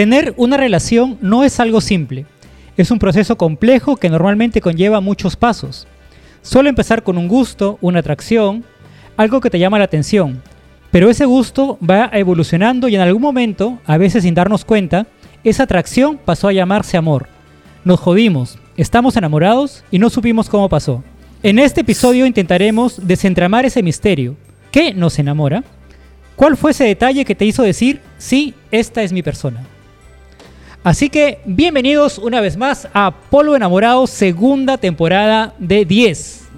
Tener una relación no es algo simple. Es un proceso complejo que normalmente conlleva muchos pasos. Suele empezar con un gusto, una atracción, algo que te llama la atención. Pero ese gusto va evolucionando y en algún momento, a veces sin darnos cuenta, esa atracción pasó a llamarse amor. Nos jodimos, estamos enamorados y no supimos cómo pasó. En este episodio intentaremos desentramar ese misterio. ¿Qué nos enamora? ¿Cuál fue ese detalle que te hizo decir, sí, esta es mi persona? Así que bienvenidos una vez más a Polo Enamorado, segunda temporada de 10.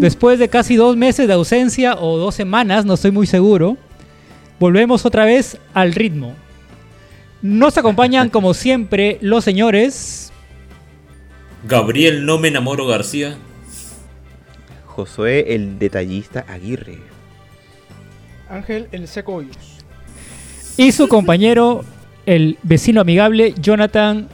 Después de casi dos meses de ausencia o dos semanas, no estoy muy seguro, volvemos otra vez al ritmo. Nos acompañan como siempre los señores Gabriel No Me Enamoro García. Josué el detallista Aguirre. Ángel el Seco Hoyos. y su compañero, el vecino amigable Jonathan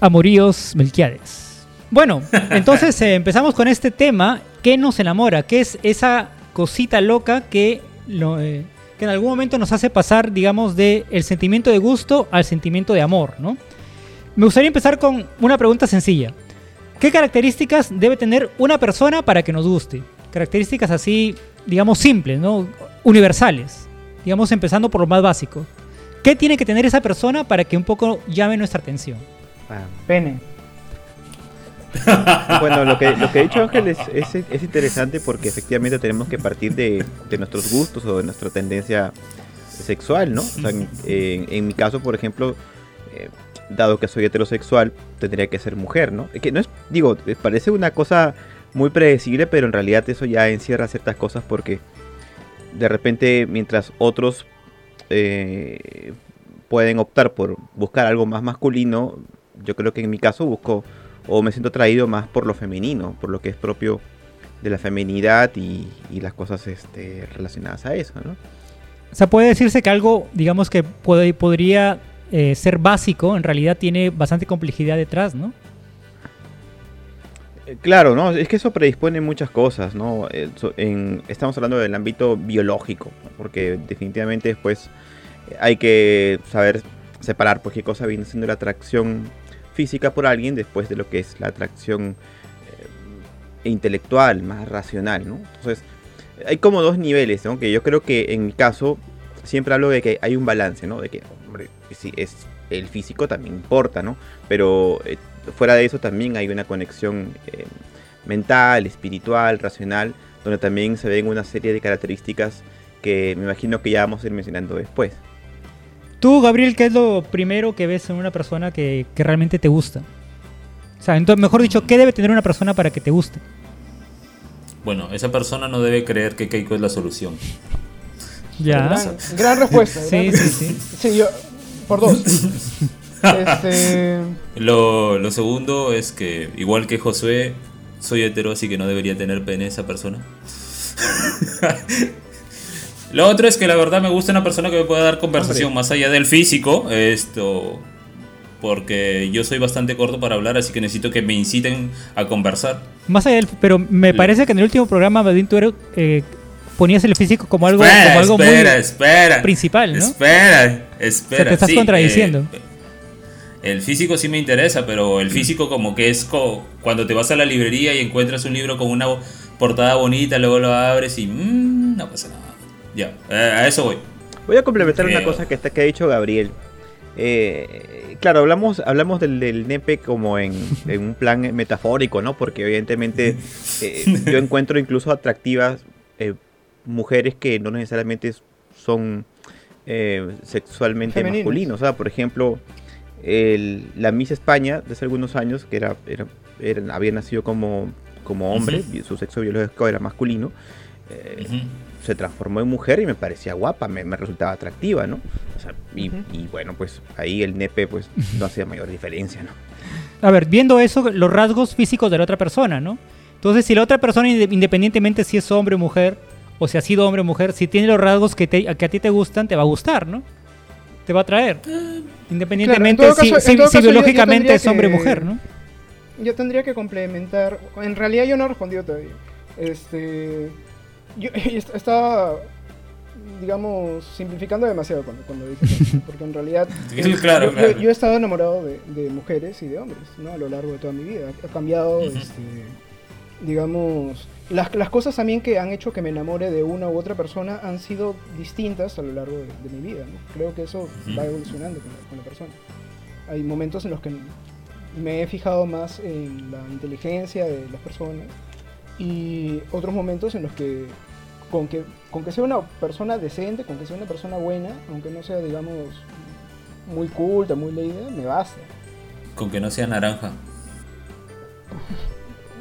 Amoríos Melquiades. Bueno, entonces eh, empezamos con este tema, ¿qué nos enamora? ¿Qué es esa cosita loca que, lo, eh, que en algún momento nos hace pasar, digamos, de el sentimiento de gusto al sentimiento de amor, ¿no? Me gustaría empezar con una pregunta sencilla. ¿Qué características debe tener una persona para que nos guste? Características así, digamos, simples, ¿no? Universales. Digamos, empezando por lo más básico. ¿Qué tiene que tener esa persona para que un poco llame nuestra atención? Ah, Pene. Bueno, lo que, lo que ha dicho Ángel es, es, es interesante porque efectivamente tenemos que partir de, de nuestros gustos o de nuestra tendencia sexual, ¿no? O sea, en, en- en mi caso, por ejemplo, eh, dado que soy heterosexual, tendría que ser mujer, ¿no? Es Que no es, digo, eh, parece una cosa muy predecible, pero en realidad eso ya encierra ciertas cosas porque de repente, mientras otros eh, pueden optar por buscar algo más masculino, yo creo que en mi caso busco o me siento atraído más por lo femenino, por lo que es propio de la feminidad y, las cosas este, relacionadas a eso, ¿no? O sea, puede decirse que algo, digamos que puede, podría eh, ser básico, en realidad tiene bastante complejidad detrás, ¿no? Eh, Claro, ¿no? Es que eso predispone muchas cosas, ¿no? Eh, estamos hablando del ámbito biológico, porque definitivamente después eh, hay que saber separar pues, qué cosa viene siendo la atracción física por alguien después de lo que es la atracción eh, intelectual, más racional, ¿no? Entonces, hay como dos niveles, ¿no? Que yo creo que en mi caso siempre hablo de que hay un balance, ¿no? De que, hombre, sí, es el físico también importa, ¿no? Pero fuera de eso también hay una conexión eh, mental, espiritual, racional, donde también se ven una serie de características que me imagino que ya vamos a ir mencionando después. Tú, Gabriel, ¿qué es lo primero que ves en una persona que, que realmente te gusta? O sea, entonces, mejor dicho, ¿qué debe tener una persona para que te guste? Bueno, esa persona no debe creer que Keiko es la solución. Ya. Gran, gran respuesta. Sí, gran- sí, sí. Sí, yo. Por dos. este. Lo, lo segundo es que, igual que Josué, soy hetero, así que no debería tener pene esa persona. Lo otro es que la verdad me gusta una persona que me pueda dar conversación más allá del físico. Esto. Porque yo soy bastante corto para hablar, así que necesito que me inciten a conversar. Más allá del... Pero me parece que en el último programa, Badín, tú eres, eh, ponías el físico como algo, espera, como algo espera, muy espera. principal, ¿no? Espera, espera. te estás sí, contradiciendo. eh, el físico sí me interesa, pero el físico como que es co- cuando te vas a la librería y encuentras un libro con una portada bonita, luego lo abres y mm, no pasa nada. Ya, eh, a eso voy. Voy a complementar una Creo. cosa que, está, que ha dicho Gabriel. Eh, claro, hablamos, hablamos del, del nepe como en, en un plan metafórico, ¿no? Porque evidentemente eh, yo encuentro incluso atractivas eh, mujeres que no necesariamente son eh, sexualmente Femeninas. masculinos. O sea, por ejemplo, el- la Miss España de hace algunos años, que era, era- era- había nacido como, como hombre, su sexo biológico era masculino. eh, se transformó en mujer y me parecía guapa, me, me resultaba atractiva, ¿no? O sea, y, bueno, pues ahí el nepe pues no hacía mayor diferencia, ¿no? A ver, viendo eso, los rasgos físicos de la otra persona, ¿no? Entonces, si la otra persona, inde- independientemente si es hombre o mujer, o si ha sido hombre o mujer, si tiene los rasgos que, te- que a ti te gustan, te va a gustar, ¿no? Te va a atraer. Independientemente Claro, si, caso- si- en todo si caso yo- yo biológicamente es hombre o mujer, ¿no? Yo tendría que complementar. En realidad yo no he respondido todavía. Este. Yo est- estaba digamos, simplificando demasiado cuando, cuando dices eso, porque en realidad Sí, claro, yo- claro. yo he estado enamorado de, de mujeres y de hombres, ¿no? A lo largo de toda mi vida. Ha cambiado, este, digamos, las, las cosas también que han hecho que me enamore de una u otra persona han sido distintas a lo largo de, de mi vida, ¿no? Creo que eso va evolucionando con la, con la persona. Hay momentos en los que me he fijado más en la inteligencia de las personas y otros momentos en los que con que con que sea una persona decente, con que sea una persona buena, aunque no sea digamos muy culta, muy leída, me basta. Con que no sea naranja.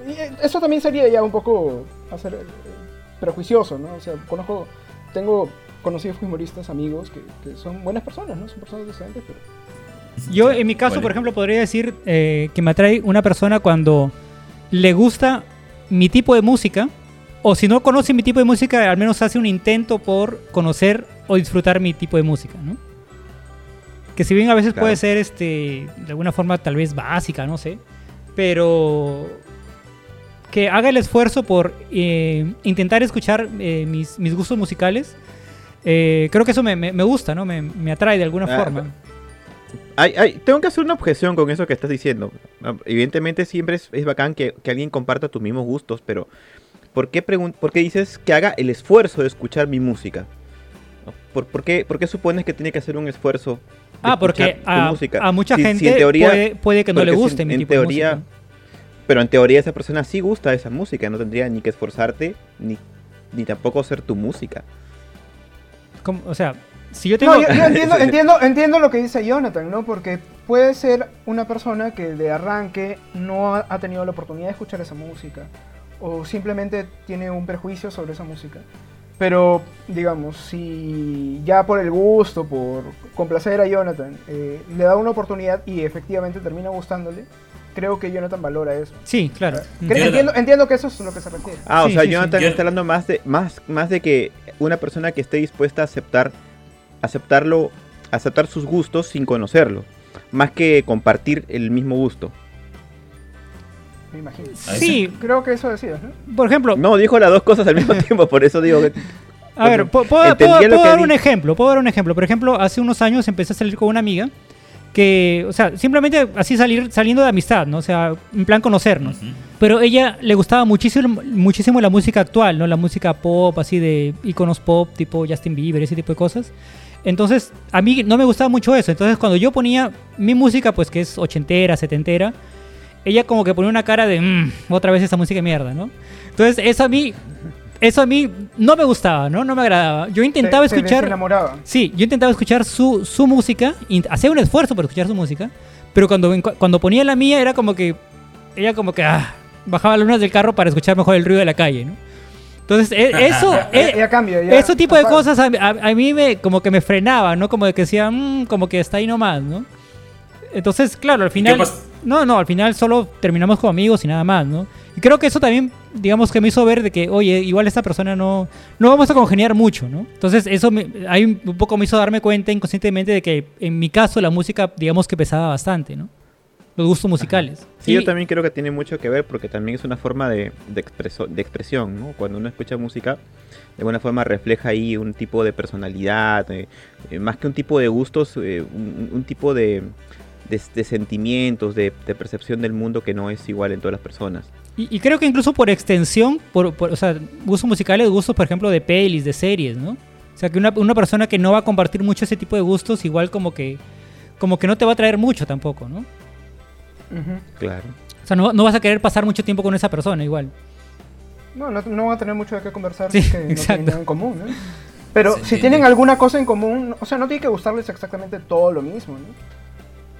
Eh, eso también sería ya un poco hacer eh, prejuicioso, ¿no? O sea, conozco, tengo conocidos humoristas, amigos que, que son buenas personas, ¿no? Son personas decentes, pero Yo en mi caso, Vale. por ejemplo, podría decir eh, que me atrae una persona cuando le gusta mi tipo de música, o si no conoce mi tipo de música, al menos hace un intento por conocer o disfrutar mi tipo de música, ¿no? Que si bien a veces Claro. puede ser este, de alguna forma tal vez básica, no sé, pero que haga el esfuerzo por eh, intentar escuchar eh, mis, mis gustos musicales, eh, creo que eso me, me- me gusta, ¿no? Me, me atrae de alguna Ah, forma. Ay, ay, tengo que hacer una objeción con eso que estás diciendo. Ah, Evidentemente siempre es, es bacán que, que alguien comparta tus mismos gustos, pero ¿por qué, por qué dices que haga el esfuerzo de escuchar mi música? ¿Por, por qué, por qué supones que tiene que hacer un esfuerzo? de Ah, porque a, música? a mucha Si- si gente en teoría- puede, puede que no le si guste en- mi en tipo teoría- de música. Pero en teoría esa persona sí gusta esa música, no tendría ni que esforzarte ni, ni tampoco hacer tu música. O sea, si yo tengo... No, yo, yo entiendo, entiendo, entiendo lo que dice Jonathan, ¿no? Porque puede ser una persona que de arranque no ha, ha tenido la oportunidad de escuchar esa música o simplemente tiene un prejuicio sobre esa música. Pero, digamos, si ya por el gusto, por complacer a Jonathan, eh, le da una oportunidad y efectivamente termina gustándole, creo que Jonathan valora eso. Sí, claro. Jonathan. entiendo, entiendo que eso es lo que se refiere. Ah, o Sí, sea, sí, sí. Jonathan Yo- está hablando más de, más, más de que una persona que esté dispuesta a aceptar, aceptarlo, aceptar sus gustos sin conocerlo. Más que compartir el mismo gusto. Me imagino. Sí, Creo que eso decías, ¿no? por ejemplo, No, dijo las dos cosas al mismo tiempo, por eso digo que... a ver, puedo, dar un ejemplo, puedo dar un ejemplo. Por ejemplo, hace unos años empecé a salir con una amiga que, o sea, simplemente así salir saliendo de amistad, ¿no? O sea, en plan conocernos. Ujú. Pero ella le gustaba muchísimo, muchísimo la música actual, ¿no? La música pop, así de iconos pop, tipo Justin Bieber, ese tipo de cosas. Entonces, a mí no me gustaba mucho eso. Entonces, cuando yo ponía mi música, pues que es ochentera, setentera, ella como que ponía una cara de, "Mm, otra vez esa música de mierda, ¿no? Entonces, eso a mí, eso a mí no me gustaba, ¿no? No me agradaba. Yo intentaba Se- se escuchar... desenamoraba. Sí, yo intentaba escuchar su, su música, y hacía un esfuerzo por escuchar su música, pero cuando, cuando ponía la mía era como que ella como que ah, bajaba las lunas del carro para escuchar mejor el ruido de la calle, ¿no? Entonces, e- eso, Ya, e- ya cambia, ya ese tipo de cosas a, a- a mí me como que me frenaba, ¿no? Como de que decía, "Mm, como que está ahí nomás, ¿no? Entonces, claro, al final... No, no, al final solo terminamos como amigos y nada más, ¿no? Y creo que eso también, digamos, que me hizo ver de que, oye, igual esta persona no, no vamos a congeniar mucho, ¿no? Entonces eso me, ahí un poco me hizo darme cuenta inconscientemente de que en mi caso la música, digamos que pesaba bastante, ¿no? Los gustos musicales. Sí, Y- yo también creo que tiene mucho que ver porque también es una forma de, de, expreso- de expresión, ¿no? Cuando uno escucha música, de alguna forma refleja ahí un tipo de personalidad, eh, eh, más que un tipo de gustos, eh, un, un tipo de, de- de sentimientos, de, de percepción del mundo que no es igual en todas las personas. Y, y creo que incluso por extensión, por, por- o sea, gustos musicales, gustos, por ejemplo, de pelis, de series, ¿no? O sea, que una, una persona que no va a compartir mucho ese tipo de gustos, igual como que, como que no te va a traer mucho tampoco, ¿no? Claro. O sea, no, no vas a querer pasar mucho tiempo con esa persona igual. No, no, no van a tener mucho de qué conversar Sí, que no exacto. tienen nada en común, ¿no? Pero si tienen alguna cosa en común, o sea, no tiene que gustarles exactamente todo lo mismo, ¿no?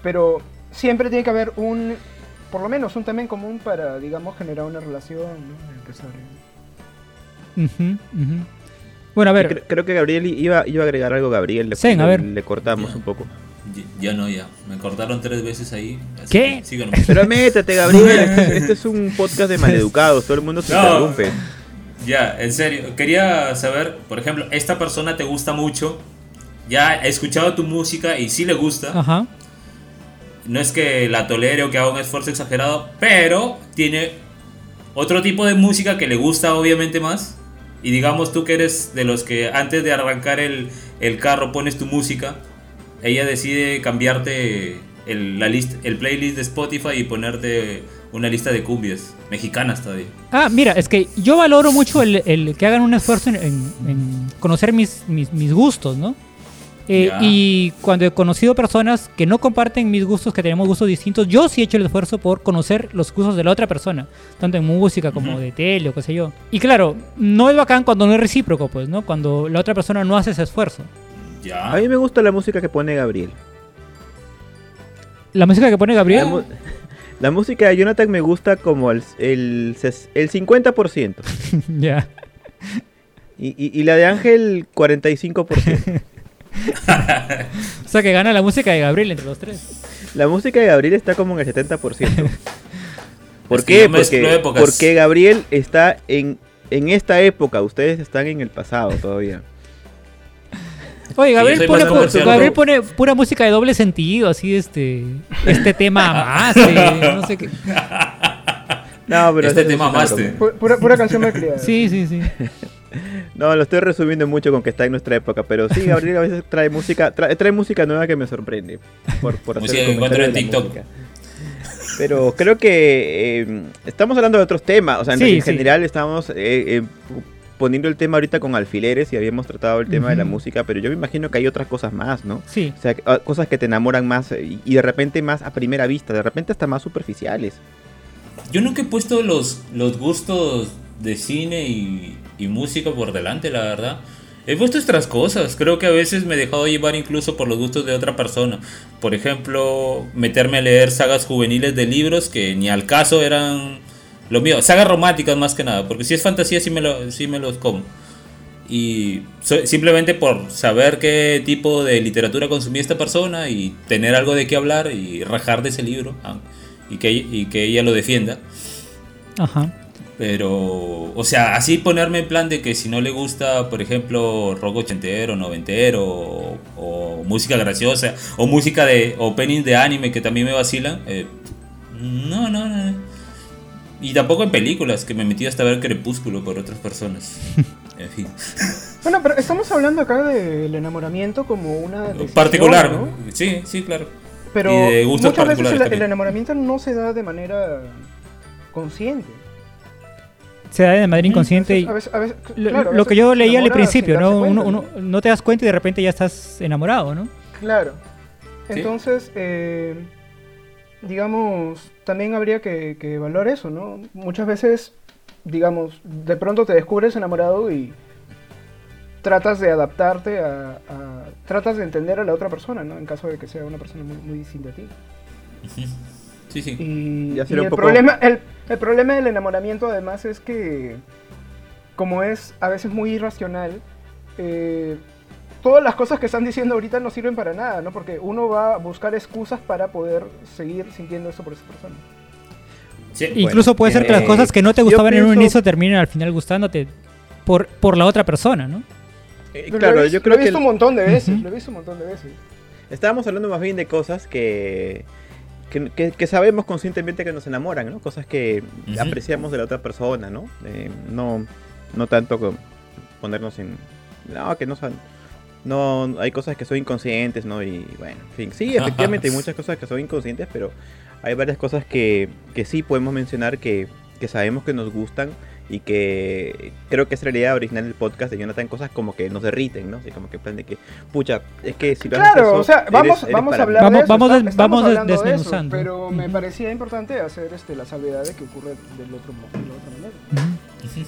Pero siempre tiene que haber un, por lo menos un tema en común para, digamos, generar una relación, ¿no? Empezar. Ujú, ujú. Bueno, a ver, cre- creo que Gabriel iba, iba a agregar algo, Gabriel. Le, Sí, a le- ver. le cortamos un poco. Ya, ya no, ya. Me cortaron tres veces ahí. así ¿Qué? que síganme. Pero métete, Gabriel. este, este es un podcast de maleducados. Todo el mundo se No. interrumpe. Ya, en serio. Quería saber, por ejemplo, esta persona te gusta mucho. Ya he escuchado tu música y sí le gusta. ajá. No es que la tolere o que haga un esfuerzo exagerado, pero tiene otro tipo de música que le gusta obviamente más. Y digamos tú que eres de los que antes de arrancar el, el carro pones tu música, ella decide cambiarte el, la list, el playlist de Spotify y ponerte una lista de cumbias mexicanas todavía. Ah, mira, es que yo valoro mucho el, el que hagan un esfuerzo en, en- en conocer mis, mis, mis gustos, ¿no? Eh, y cuando he conocido personas que no comparten mis gustos, que tenemos gustos distintos, yo sí he hecho el esfuerzo por conocer los gustos de la otra persona, tanto en música como de tele o qué sé yo. Y claro, no es bacán cuando no es recíproco, pues, ¿no? Cuando la otra persona no hace ese esfuerzo. Ya. A mí me gusta la música que pone Gabriel. La música que pone Gabriel, la música de Jonathan me gusta como el, el, el 50%. ya. Y, y- y la de Ángel, 45%. O sea, que gana la música de Gabriel entre los tres. La música de Gabriel está como en el 70%. ¿Por Es qué? Porque, Gabriel está en, en esta época, ustedes están en el pasado todavía. Oye, Gabriel pone, más comercial, Gabriel pone pura música de doble sentido, así este este tema más, eh, no sé qué. No, pero Este eso te es una mamaste. broma. Pu- Pura, pura canción malcriada. Sí, sí, sí. No, lo estoy resumiendo mucho con que está en nuestra época, pero sí, Gabriel a veces trae música, tra- trae música nueva que me sorprende. Por, por hacer Música que encuentro en TikTok. música. Pero creo que eh, estamos hablando de otros temas, o sea, en, Sí, en sí. general estamos eh, eh, poniendo el tema ahorita con alfileres y habíamos tratado el tema de la música, pero yo me imagino que hay otras cosas más, ¿no? Sí. O sea, ah, cosas que te enamoran más eh, y, y de repente más a primera vista, de repente hasta más superficiales. Yo nunca he puesto los, los gustos de cine y, y música por delante, la verdad. He puesto otras cosas. Creo que a veces me he dejado llevar incluso por los gustos de otra persona. Por ejemplo, meterme a leer sagas juveniles de libros que ni al caso eran lo mío. Sagas románticas más que nada, porque si es fantasía sí me, lo, sí me los como. Y so- simplemente por saber qué tipo de literatura consumía esta persona y tener algo de qué hablar y rajar de ese libro ah, y, que, y que ella lo defienda. Ajá. Pero, o sea, así ponerme en plan de que si no le gusta, por ejemplo, rock ochentero, noventero, o, o música graciosa, o música de opening de anime que también me vacilan, eh, no, no, no. Y tampoco en películas, que me metí hasta ver Crepúsculo por otras personas. En fin. Bueno, pero estamos hablando acá del enamoramiento como una decisión, Particular, ¿no? sí, sí, claro. Pero Y de gustos muchas veces el, enamoramiento no se da de manera consciente. Se da de manera inconsciente y A veces- a veces- lo, claro, a lo que yo leía al principio, ¿no? Uno, no te das cuenta y de repente ya estás enamorado, ¿no? Claro. Sí. Entonces, eh, digamos, también habría que, que evaluar eso, ¿no? Muchas veces, digamos, de pronto te descubres enamorado y tratas de adaptarte a, a- tratas de entender a la otra persona, ¿no? En caso de que sea una persona muy, muy distinta a ti. Sí, sí. Y, Ya y sería un el, poco- problema, el, el problema del enamoramiento además es que, como es a veces muy irracional, eh, todas las cosas que están diciendo ahorita no sirven para nada, ¿no? Porque uno va a buscar excusas para poder seguir sintiendo eso por esa persona. Sí, Incluso puede ser que las eh, cosas que no te gustaban en un inicio terminen al final gustándote por, por la otra persona, ¿no? Eh, Lo he claro, yo lo creo he que visto un montón de veces, lo he visto un montón de veces. estábamos hablando más bien de cosas que, que, que- que sabemos conscientemente que nos enamoran, ¿no? Cosas que apreciamos de la otra persona, ¿no? Eh, no, no tanto con ponernos en... No, que no son... No, hay cosas que son inconscientes, ¿no? Y bueno, en fin. Sí, efectivamente hay muchas cosas que son inconscientes, pero hay varias cosas que, que sí podemos mencionar que, que sabemos que nos gustan y que creo que es la idea original del podcast de Jonathan, cosas como que nos derriten, ¿no? Así como que plan de que, pucha, es que si lo haces Claro, eso, o sea, vamos, eres vamos a hablar Vamos- de eso. vamos está- vamos des- hablando de eso, desmenuzando. pero me parecía importante hacer este, la salvedad de que ocurre del otro de la otra manera.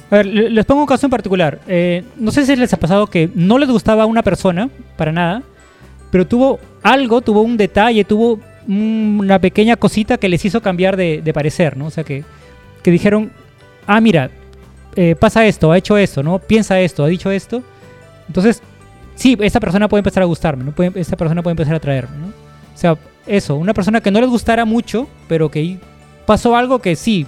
A ver, le- les pongo un caso en particular. Eh, no sé si les ha pasado que no les gustaba a una persona, para nada, pero tuvo algo, tuvo un detalle, tuvo un- una pequeña cosita que les hizo cambiar de, de parecer, ¿no? O sea, que, que dijeron, ah, mira, eh, pasa esto, ha hecho esto, ¿no? Piensa esto, ha dicho esto. Entonces, sí, esta persona puede empezar a gustarme, ¿no? Puede- esta persona puede empezar a atraerme, ¿no? O sea, eso, una persona que no les gustara mucho, pero que pasó algo que sí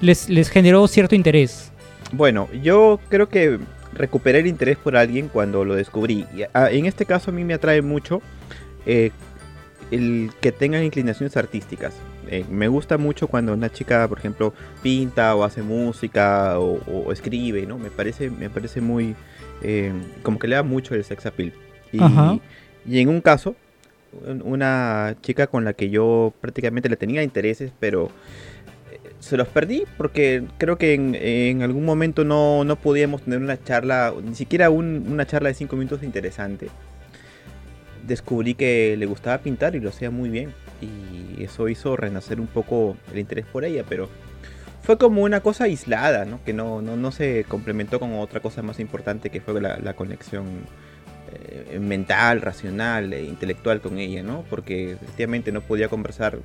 les, les generó cierto interés. Bueno, yo creo que recuperé el interés por alguien cuando lo descubrí. Ah, en este caso a mí me atrae mucho eh, el que tengan inclinaciones artísticas. Eh, me gusta mucho cuando una chica, por ejemplo, pinta o hace música o, o escribe, ¿no? Me parece, me parece muy, eh, como que le da mucho el sex appeal. Y, y en un caso, un- una chica con la que yo prácticamente le tenía intereses, pero eh, se los perdí porque creo que en, en algún momento no, no podíamos tener una charla, ni siquiera un- una charla de cinco minutos interesante. Descubrí que le gustaba pintar y lo hacía muy bien. Y eso hizo renacer un poco el interés por ella, pero fue como una cosa aislada, ¿no? Que no, no, no se complementó con otra cosa más importante que fue la, conexión eh, mental, racional e intelectual con ella, ¿no? Porque efectivamente no podía conversar eh,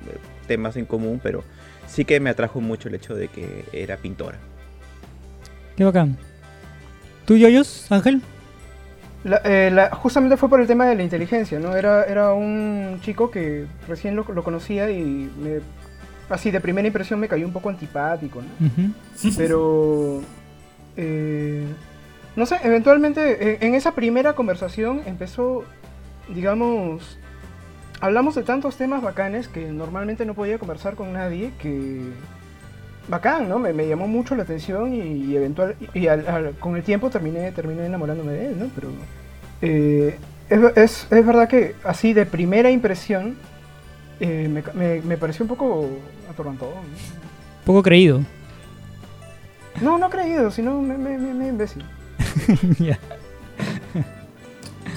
temas en común, pero sí que me atrajo mucho el hecho de que era pintora. Qué bacán. ¿Tú, Yoyos, Ángel? La- eh, la- justamente fue por el tema de la inteligencia, ¿no? Era, era un chico que recién lo, lo conocía y me- así de primera impresión me cayó un poco antipático, ¿no? Ujú. Pero, eh, no sé, eventualmente en, en esa primera conversación empezó, digamos, hablamos de tantos temas bacanes que normalmente no podía conversar con nadie, que bacán, ¿no? Me, me llamó mucho la atención y, y eventual, y al- al- con el tiempo terminé, terminé enamorándome de él, ¿no? Pero eh, es, es- es verdad que así de primera impresión eh, me, me- me pareció un poco atorrantado. ¿no? Poco creído. No, no creído, sino me, me, me- me imbécil. Ya.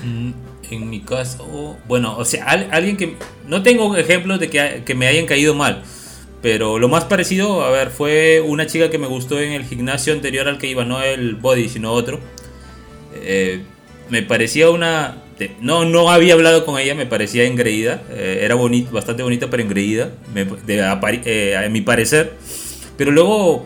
Mm, En mi caso, bueno, o sea, al- alguien que... No tengo ejemplos de que, que me hayan caído mal, pero lo más parecido, a ver, fue una chica que me gustó en el gimnasio anterior al que iba, no el body, sino otro. Eh, me parecía una... no, no había hablado con ella, me parecía engreída, eh, era bonita, bastante bonita, pero engreída, de eh, a mi parecer. Pero luego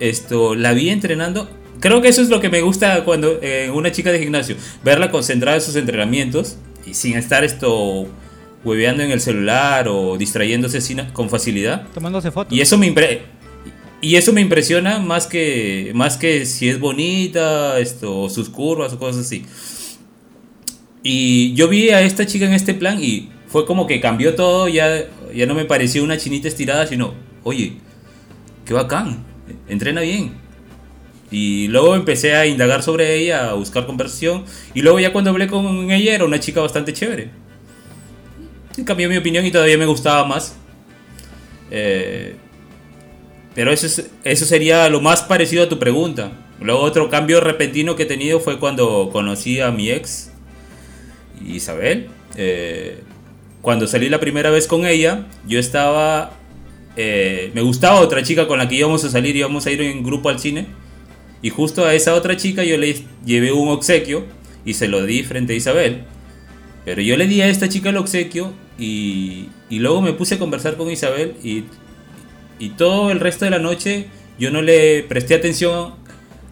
esto la vi entrenando. Creo que eso es lo que me gusta cuando una chica de gimnasio, verla concentrada en sus entrenamientos y sin estar esto hueveando en el celular o distrayéndose sin- con facilidad. Tomándose fotos. Y eso me impre- y eso me impresiona más que más que si es bonita, esto sus curvas o cosas así. Y yo vi a esta chica en este plan y fue como que cambió todo, ya ya no me pareció una chinita estirada, sino, oye, qué bacán, entrena bien. Y luego empecé a indagar sobre ella, a buscar conversación. Y luego ya cuando hablé con ella era una chica bastante chévere. Y cambió mi opinión y todavía me gustaba más. Eh, pero eso, es- eso sería lo más parecido a tu pregunta. Luego otro cambio repentino que he tenido fue cuando conocí a mi ex, Isabel. Eh, cuando salí la primera vez con ella, yo estaba... eh, me gustaba otra chica con la que íbamos a salir, íbamos a ir en grupo al cine. Y justo a esa otra chica yo le llevé un obsequio y se lo di frente a Isabel. Pero yo le di a esta chica el obsequio y, y luego me puse a conversar con Isabel y, y todo el resto de la noche yo no le presté atención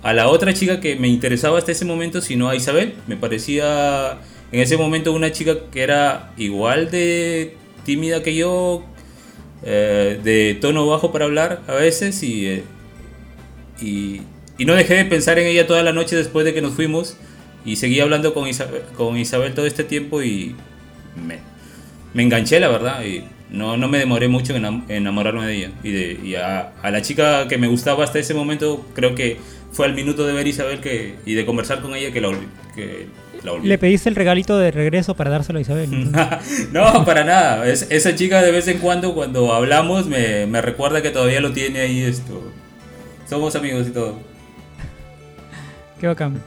a la otra chica que me interesaba hasta ese momento, sino a Isabel. Me parecía en ese momento una chica que era igual de tímida que yo, eh, de tono bajo para hablar a veces y, eh, y, y no dejé de pensar en ella toda la noche después de que nos fuimos y seguí hablando con Isabel, con Isabel todo este tiempo y me, me enganché la verdad y no, no me demoré mucho en enam- enamorarme de ella y, de, y a, a la chica que me gustaba hasta ese momento creo que fue al minuto de ver Isabel que, y de conversar con ella que la, olvi- que la olvidé. Le pediste el regalito de regreso para dárselo a Isabel. no, para nada. Es- esa chica de vez en cuando, cuando hablamos, me, me recuerda que todavía lo tiene ahí esto. Somos amigos y todo. Qué bacán.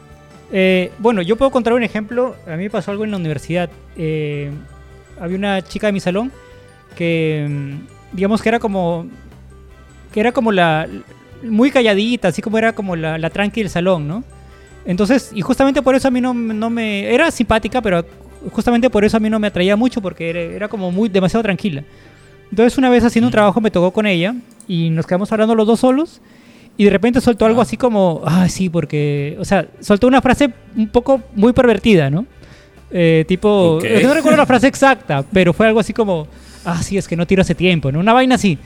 Eh, bueno, yo puedo contar un ejemplo. A mí me pasó algo en la universidad. Eh, había una chica de mi salón que, mm, digamos que era como, que era como la, muy calladita, así como era como la, la tranqui del salón, ¿no? Entonces, y justamente por eso a mí no, no me, era simpática, pero justamente por eso a mí no me atraía mucho porque era, era como muy, demasiado tranquila. Entonces una vez haciendo un trabajo me tocó con ella y nos quedamos hablando los dos solos y de repente soltó algo Ah. así como, ah, sí, porque, o sea, soltó una frase un poco muy pervertida, ¿no? Eh, tipo, Ok. es que no recuerdo la frase exacta, pero fue algo así como, ah, sí, es que no tiro hace tiempo, ¿no? Una vaina así.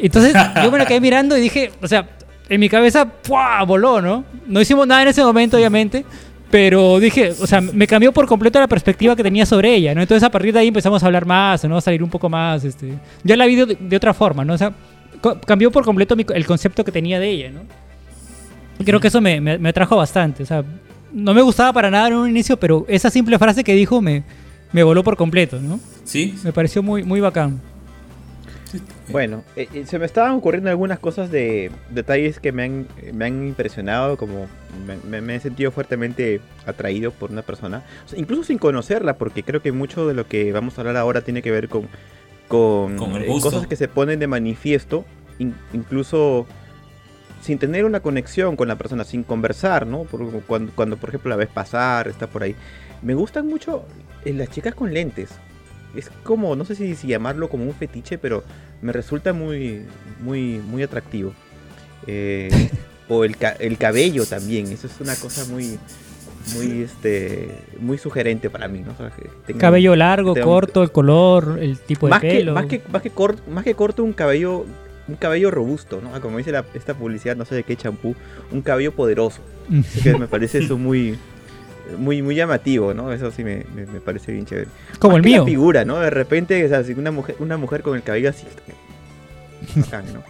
Entonces yo me la quedé mirando y dije, o sea, en mi cabeza, ¡pua! voló, ¿no? No hicimos nada en ese momento, obviamente, Pero dije, o sea, me cambió por completo la perspectiva que tenía sobre ella, ¿no? Entonces a partir de ahí empezamos a hablar más, ¿no? A salir un poco más, este... Ya la vi de, de otra forma, ¿no? O sea, cambió por completo mi- el concepto que tenía de ella, ¿no? Creo que eso me, me, me atrajo bastante, o sea, no me gustaba para nada en un inicio, pero esa simple frase que dijo me, me voló por completo, ¿no? Sí, Me pareció muy, muy bacán. Bueno, eh, eh, se me estaban ocurriendo algunas cosas de detalles que me han, me han impresionado, como me, me- me he sentido fuertemente atraído por una persona, O sea, incluso sin conocerla, porque creo que mucho de lo que vamos a hablar ahora tiene que ver con, con, eh, cosas que se ponen de manifiesto, in- incluso sin tener una conexión con la persona, sin conversar, ¿no? Por- cuando, cuando, por ejemplo la ves pasar, está por ahí. Me gustan mucho eh, las chicas con lentes. Es como, no sé si, si llamarlo como un fetiche, pero me resulta muy, muy, muy atractivo. Eh, o el, ca- el cabello también, eso es una cosa muy, muy, este, muy sugerente para mí, ¿no? O sea, que tenga- Cabello largo, que tenga un- corto, el color, el tipo de más que, pelo. más que, más que, cor- más que corto, un cabello, un cabello robusto, ¿no? Ah, Como dice la- esta publicidad, no sé de qué champú, un cabello poderoso. Así que me parece eso muy, muy, muy llamativo, ¿no? Eso sí me, me- me parece bien chévere. Como Más el que la mío. figura, ¿no? De repente, o sea, si una mujer, una mujer con el cabello así. Bacán, ¿no?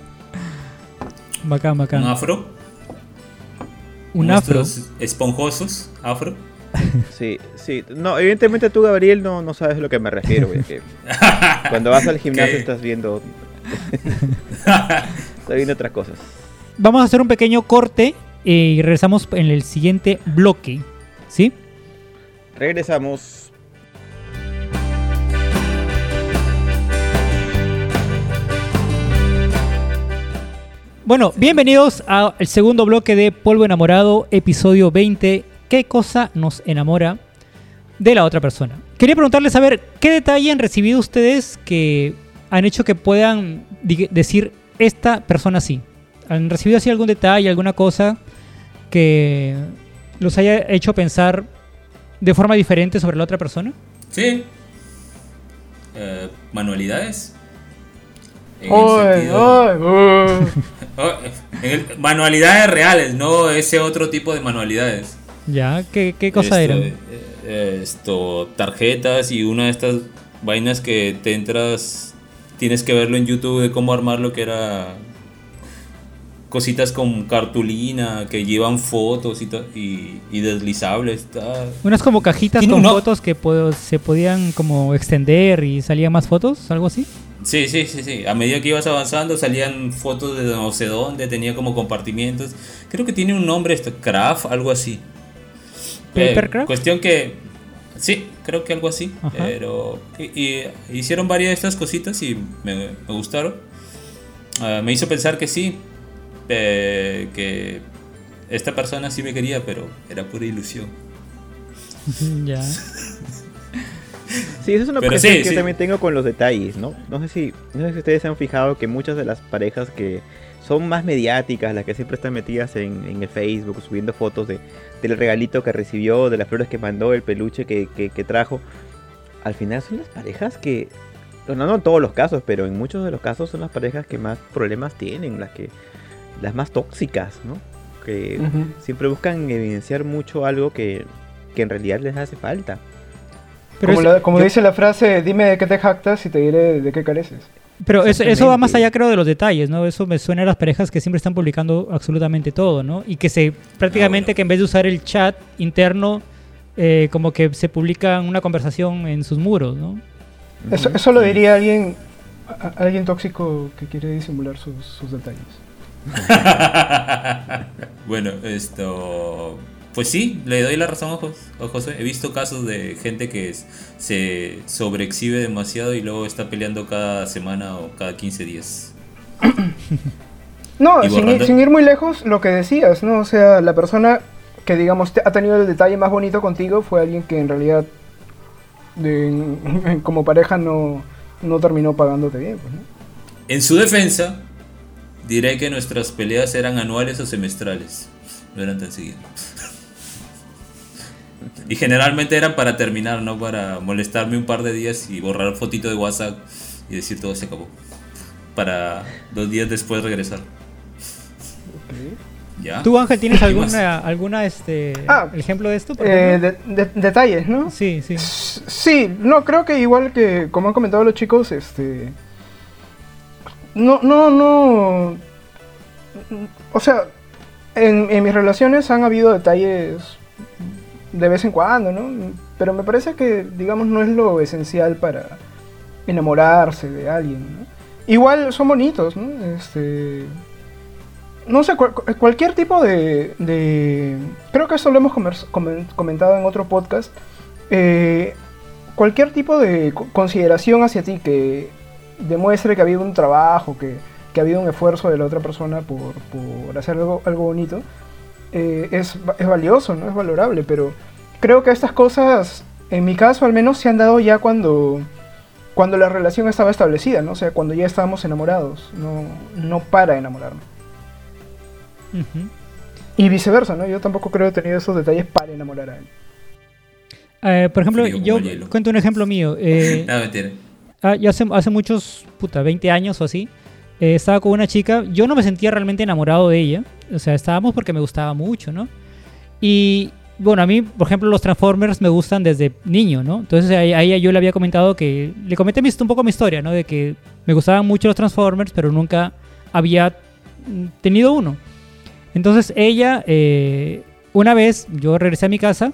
Bacán, bacán. un afro. Un afro. esponjosos, afro. Sí, sí. No, evidentemente tú, Gabriel, no, no sabes a lo que me refiero, que Cuando vas al gimnasio ¿Qué? estás viendo. estás viendo otras cosas. Vamos a hacer un pequeño corte eh, y regresamos en el siguiente bloque. ¿Sí? Regresamos. Bueno, bienvenidos al segundo bloque de Polvo Enamorado, episodio 20. ¿Qué cosa nos enamora de la otra persona? Quería preguntarles a ver, ¿qué detalle han recibido ustedes que han hecho que puedan decir esta persona sí? ¿Han recibido así algún detalle, alguna cosa que los haya hecho pensar de forma diferente sobre la otra persona? Sí. Eh, manualidades. En el sentido-. Oh, en el- manualidades reales, no ese otro tipo de manualidades. Ya, ¿qué, qué cosa Esto, eran? eh, Esto, tarjetas y una de estas vainas que te entras, tienes que verlo en YouTube de cómo armarlo, que era cositas con cartulina que llevan fotos y, y, y deslizables. Unas como cajitas con no- fotos que po- se podían como extender y salían más fotos, algo así. Sí, sí, sí, sí. A medida que ibas avanzando salían fotos de no sé dónde, tenía como compartimientos. Creo que tiene un nombre, esto, craft, algo así. Eh, ¿Papercraft? cuestión que... Sí, creo que algo así. Ajá. Pero... Y, y hicieron varias de estas cositas y me, me gustaron. Ah, me hizo pensar que sí. eh, que esta persona sí me quería, pero era pura ilusión. ya. Sí, esa es una sí, que yo también tengo con los detalles, ¿no? No sé si, no sé si ustedes se han fijado que muchas de las parejas que son más mediáticas, las que siempre están metidas en, en el Facebook, subiendo fotos de, del regalito que recibió, de las flores que mandó, el peluche que, que- que trajo, al final son las parejas que, bueno, no en todos los casos, pero en muchos de los casos son las parejas que más problemas tienen, las que, las más tóxicas, ¿no? Que siempre buscan evidenciar mucho algo que, que en realidad les hace falta. Pero, como es- la- como yo- dice la frase, dime de qué te jactas y te diré de qué careces. pero eso, eso va más allá, creo, de los detalles, ¿no? Eso me suena a las parejas que siempre están publicando absolutamente todo, ¿no? Y que se prácticamente bueno. que en vez de usar el chat interno, eh, como que se publican una conversación en sus muros, ¿no? Eso, eso lo diría alguien, a- alguien tóxico que quiere disimular sus, sus detalles. bueno, esto. Pues sí, le doy la razón a Jos- a José. He visto casos de gente que es- se sobreexhibe demasiado y luego está peleando cada semana o cada 15 días. No, sin ir, borrando- sin ir muy lejos, lo que decías, ¿no? O sea, la persona que, digamos, te- ha tenido el detalle más bonito contigo fue alguien que en realidad, de- como pareja, no, no terminó pagándote bien, pues, ¿no? En su defensa, diré que nuestras peleas eran anuales o semestrales. No eran tan seguidas. Y generalmente eran para terminar, no para molestarme un par de días y borrar fotito de WhatsApp y decir todo se acabó. Para dos días después regresar. ¿Ya? ¿Tú, Ángel, tienes alguna, alguna este, Ah, ejemplo de esto? por Eh, ejemplo? de- de- detalles, ¿no? Sí, sí. S- Sí, no, creo que igual que como han comentado los chicos, este... No, no, no... O sea, en, en mis relaciones han habido detalles de vez en cuando, ¿no? Pero me parece que, digamos, no es lo esencial para enamorarse de alguien, ¿no? Igual son bonitos, ¿no? Este... No sé, cual- cualquier tipo de, de- Creo que esto lo hemos comentado en otro podcast. Eh, cualquier tipo de co- consideración hacia ti que demuestre que ha habido un trabajo, que, que ha habido un esfuerzo de la otra persona por, por hacer algo, algo bonito, eh, es, es valioso, ¿no? Es valorable, pero creo que estas cosas, en mi caso al menos, se han dado ya cuando, cuando la relación estaba establecida, ¿no? O sea, cuando ya estábamos enamorados, no, no para enamorarnos. Ujú. Y viceversa, ¿no? Yo tampoco creo que he tenido esos detalles para enamorar a alguien. Eh, por ejemplo, Frío yo hielo. cuento un ejemplo mío. Eh, No, mentira. ah, yo hace, hace muchos, puta, 20 años o así, eh, estaba con una chica. Yo no me sentía realmente enamorado de ella. O sea, estábamos porque me gustaba mucho, ¿no? Y bueno, a mí, por ejemplo, los Transformers me gustan desde niño, ¿no? Entonces a ella yo le había comentado que. Le comenté un poco mi historia, ¿no? De que me gustaban mucho los Transformers, pero nunca había mm, tenido uno. Entonces ella, eh, una vez, yo regresé a mi casa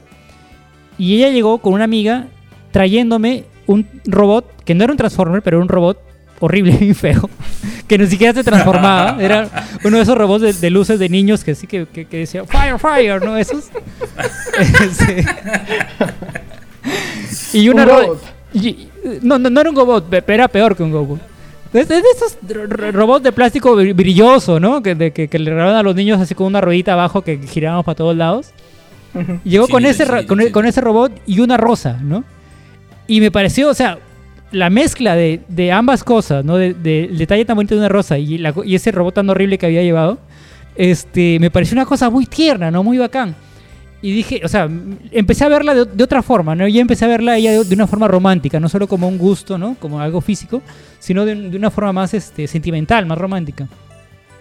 y ella llegó con una amiga trayéndome un robot, que no era un Transformer, pero era un robot horrible y feo, que ni siquiera se transformaba. Era uno de esos robots de, de luces de niños que sí que, que- que decía Fire, Fire, ¿no? Esos. Y una Un ro- robot. y- no, no, no era un robot, pe- era peor que un robot. Es de esos ro- ro- robots de plástico bri- brilloso, ¿no? Que, de- que, que le regalaban a los niños así con una ruedita abajo que girábamos para todos lados. Llegó con, ese, con, e- con ese robot y una rosa, ¿no? Y me pareció, o sea, la mezcla de, de ambas cosas, ¿no? De, de- detalle tan bonito de una rosa y, la y ese robot tan horrible que había llevado, este, me pareció una cosa muy tierna, ¿no? Muy bacán. Y dije, o sea, empecé a verla de, otra forma, ¿no? Ya empecé a verla ella de, una forma romántica, no solo como un gusto, ¿no? Como algo físico, sino de una forma más este, sentimental, más romántica.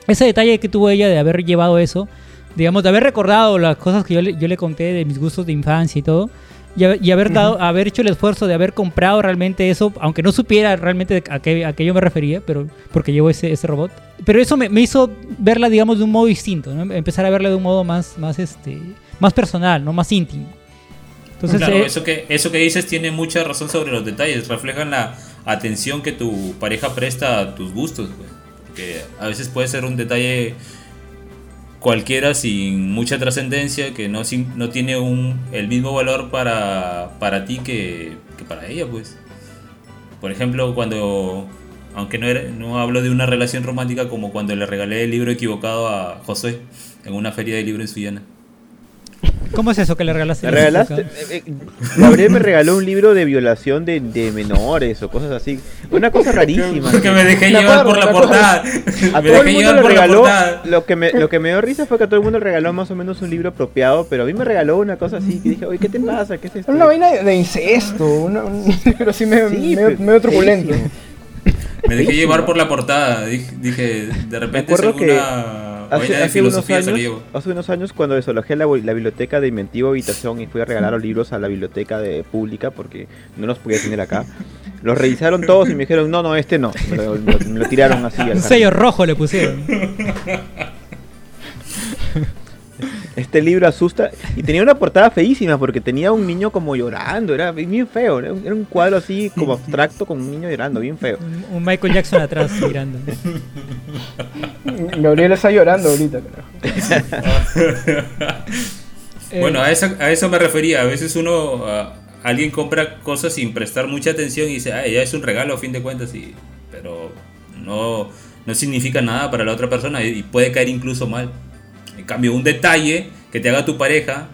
Ese detalle que tuvo ella de haber llevado eso, digamos, de haber recordado las cosas que yo le, yo le conté de mis gustos de infancia y todo, y, haber- y haber dado, haber hecho el esfuerzo de haber comprado realmente eso, aunque no supiera realmente a qué, a qué yo me refería, pero porque llevo ese, ese robot. Pero eso me, me hizo verla, digamos, de un modo distinto, ¿no? Empezar a verla de un modo más, más, este, más personal, ¿no? Más íntimo. Entonces, claro, eh, eso, que, eso que dices tiene mucha razón sobre los detalles. Reflejan la atención que tu pareja presta a tus gustos. güey. Porque a veces puede ser un detalle cualquiera sin mucha trascendencia, que no, sin- no tiene un, el mismo valor para, para ti que, para ella. pues Por ejemplo, cuando, aunque no, era- no hablo de una relación romántica, como cuando le regalé el libro equivocado a Josué en una feria de libros en Suyana. ¿Cómo es eso que le regalaste? ¿Me regalaste? Eh, eh, Gabriel me regaló un libro de violación de, de menores o cosas así. Una cosa rarísima. Me dejé llevar por la portada. A Me todo el dejé mundo llevar le por la regaló, portada. lo que, me, lo que me dio risa fue que a todo el mundo le regaló más o menos un libro apropiado, pero a mí me regaló una cosa así, que dije, oye, ¿qué te pasa? ¿Qué es esto? Una vaina de, incesto, una, un libro así medio, Sí, medio, pero- medio truculento. feísimo. Me dejé llevar por la portada. Dije, dije, de repente es acuerdo que Hace, unos años, hace unos años cuando desalojé la, la biblioteca de Inventiva Habitación y fui a regalar los libros a la biblioteca de pública porque no los podía tener acá. Los revisaron todos y me dijeron, no, no, este no. Me lo, me lo- me lo tiraron así al Un sello rojo le pusieron. Este libro asusta y tenía una portada feísima porque tenía un niño como llorando, era bien feo, era un, era un cuadro así como abstracto con un niño llorando, bien feo. Un, un Michael Jackson atrás mirando. Gabriel está llorando ahorita, carajo. Eh, Bueno, a eso, a eso me refería. A veces uno, alguien compra cosas sin prestar mucha atención y dice, ah, ya es un regalo a fin de cuentas, y, pero no, no significa nada para la otra persona y puede caer incluso mal. En cambio, un detalle que te haga tu pareja,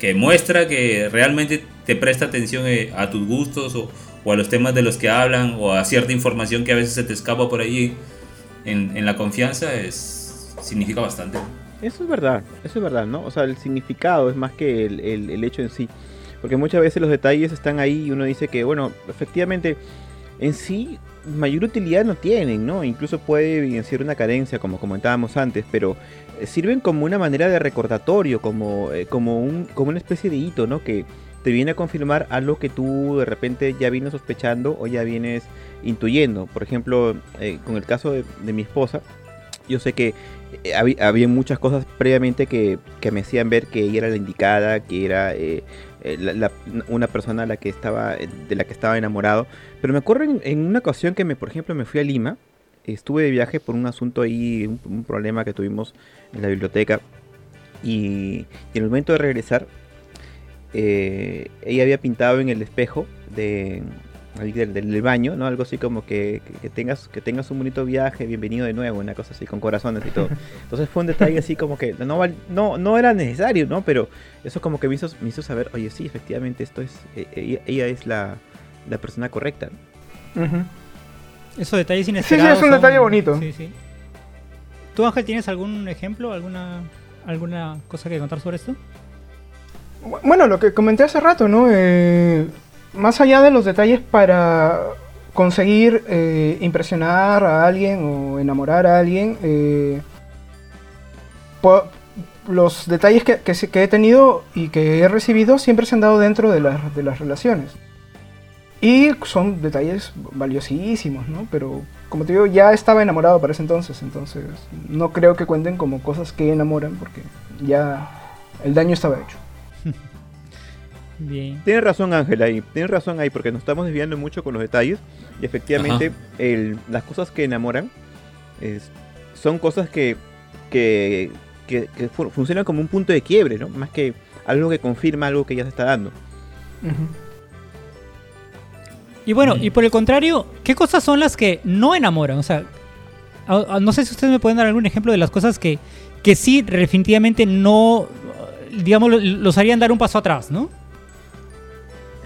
que muestra que realmente te presta atención eh, a tus gustos o, o a los temas de los que hablan o a cierta información que a veces se te escapa por ahí en, en la confianza, es, significa bastante. Eso es verdad, eso es verdad, ¿no? O sea, el significado es más que el, el- el hecho en sí. Porque muchas veces los detalles están ahí y uno dice que, bueno, efectivamente, en sí, mayor utilidad no tienen, ¿no? Incluso puede evidenciar una carencia, como comentábamos antes, pero sirven como una manera de recordatorio, como, eh, como, un, como una especie de hito, ¿no? Que te viene a confirmar algo que tú de repente ya vienes sospechando o ya vienes intuyendo. Por ejemplo, eh, con el caso de, mi esposa, yo sé que eh, había, muchas cosas previamente que, que me hacían ver que ella era la indicada, que era la- una persona a la que estaba, de la que estaba enamorado. Pero me acuerdo en, en una ocasión que, me, por ejemplo, me fui a Lima, estuve de viaje por un asunto ahí, un, un problema que tuvimos en la biblioteca. Y, y en el momento de regresar, eh, ella había pintado en el espejo de, del, del- baño, ¿no? Algo así como que, que- tengas, que tengas un bonito viaje, bienvenido de nuevo, una cosa así, con corazones y todo. Entonces fue un detalle así como que no, no, no era necesario, ¿no? Pero eso como que me hizo, me hizo saber, oye, sí, efectivamente, esto es, ella, ella es la, la persona correcta. ¿no? Ujú. Esos detalles sí, inesperados. es un detalle bonito. Sí, sí. ¿Tú, Ángel, tienes algún ejemplo, alguna, alguna cosa que contar sobre esto? Bueno, lo que comenté hace rato, ¿no? Eh, más allá de los detalles para conseguir eh, impresionar a alguien o enamorar a alguien, eh, los detalles que, que que he tenido y que he recibido siempre se han dado dentro de, las- de las relaciones. Y son detalles valiosísimos, ¿no? Pero como te digo, ya estaba enamorado para ese entonces, entonces no creo que cuenten como cosas que enamoran porque ya el daño estaba hecho. Bien. Tienes razón, Ángel, ahí. Tienes razón ahí, porque nos estamos desviando mucho con los detalles. Y efectivamente, el- las cosas que enamoran es- son cosas que, que, que- que fu- funcionan como un punto de quiebre, ¿no? Más que algo que confirma algo que ya se está dando. Ujú. Y bueno, Mm. y por el contrario, ¿qué cosas son las que no enamoran? O sea, a- a- no sé si ustedes me pueden dar algún ejemplo de las cosas que, que sí definitivamente no, digamos, lo- los harían dar un paso atrás, ¿no?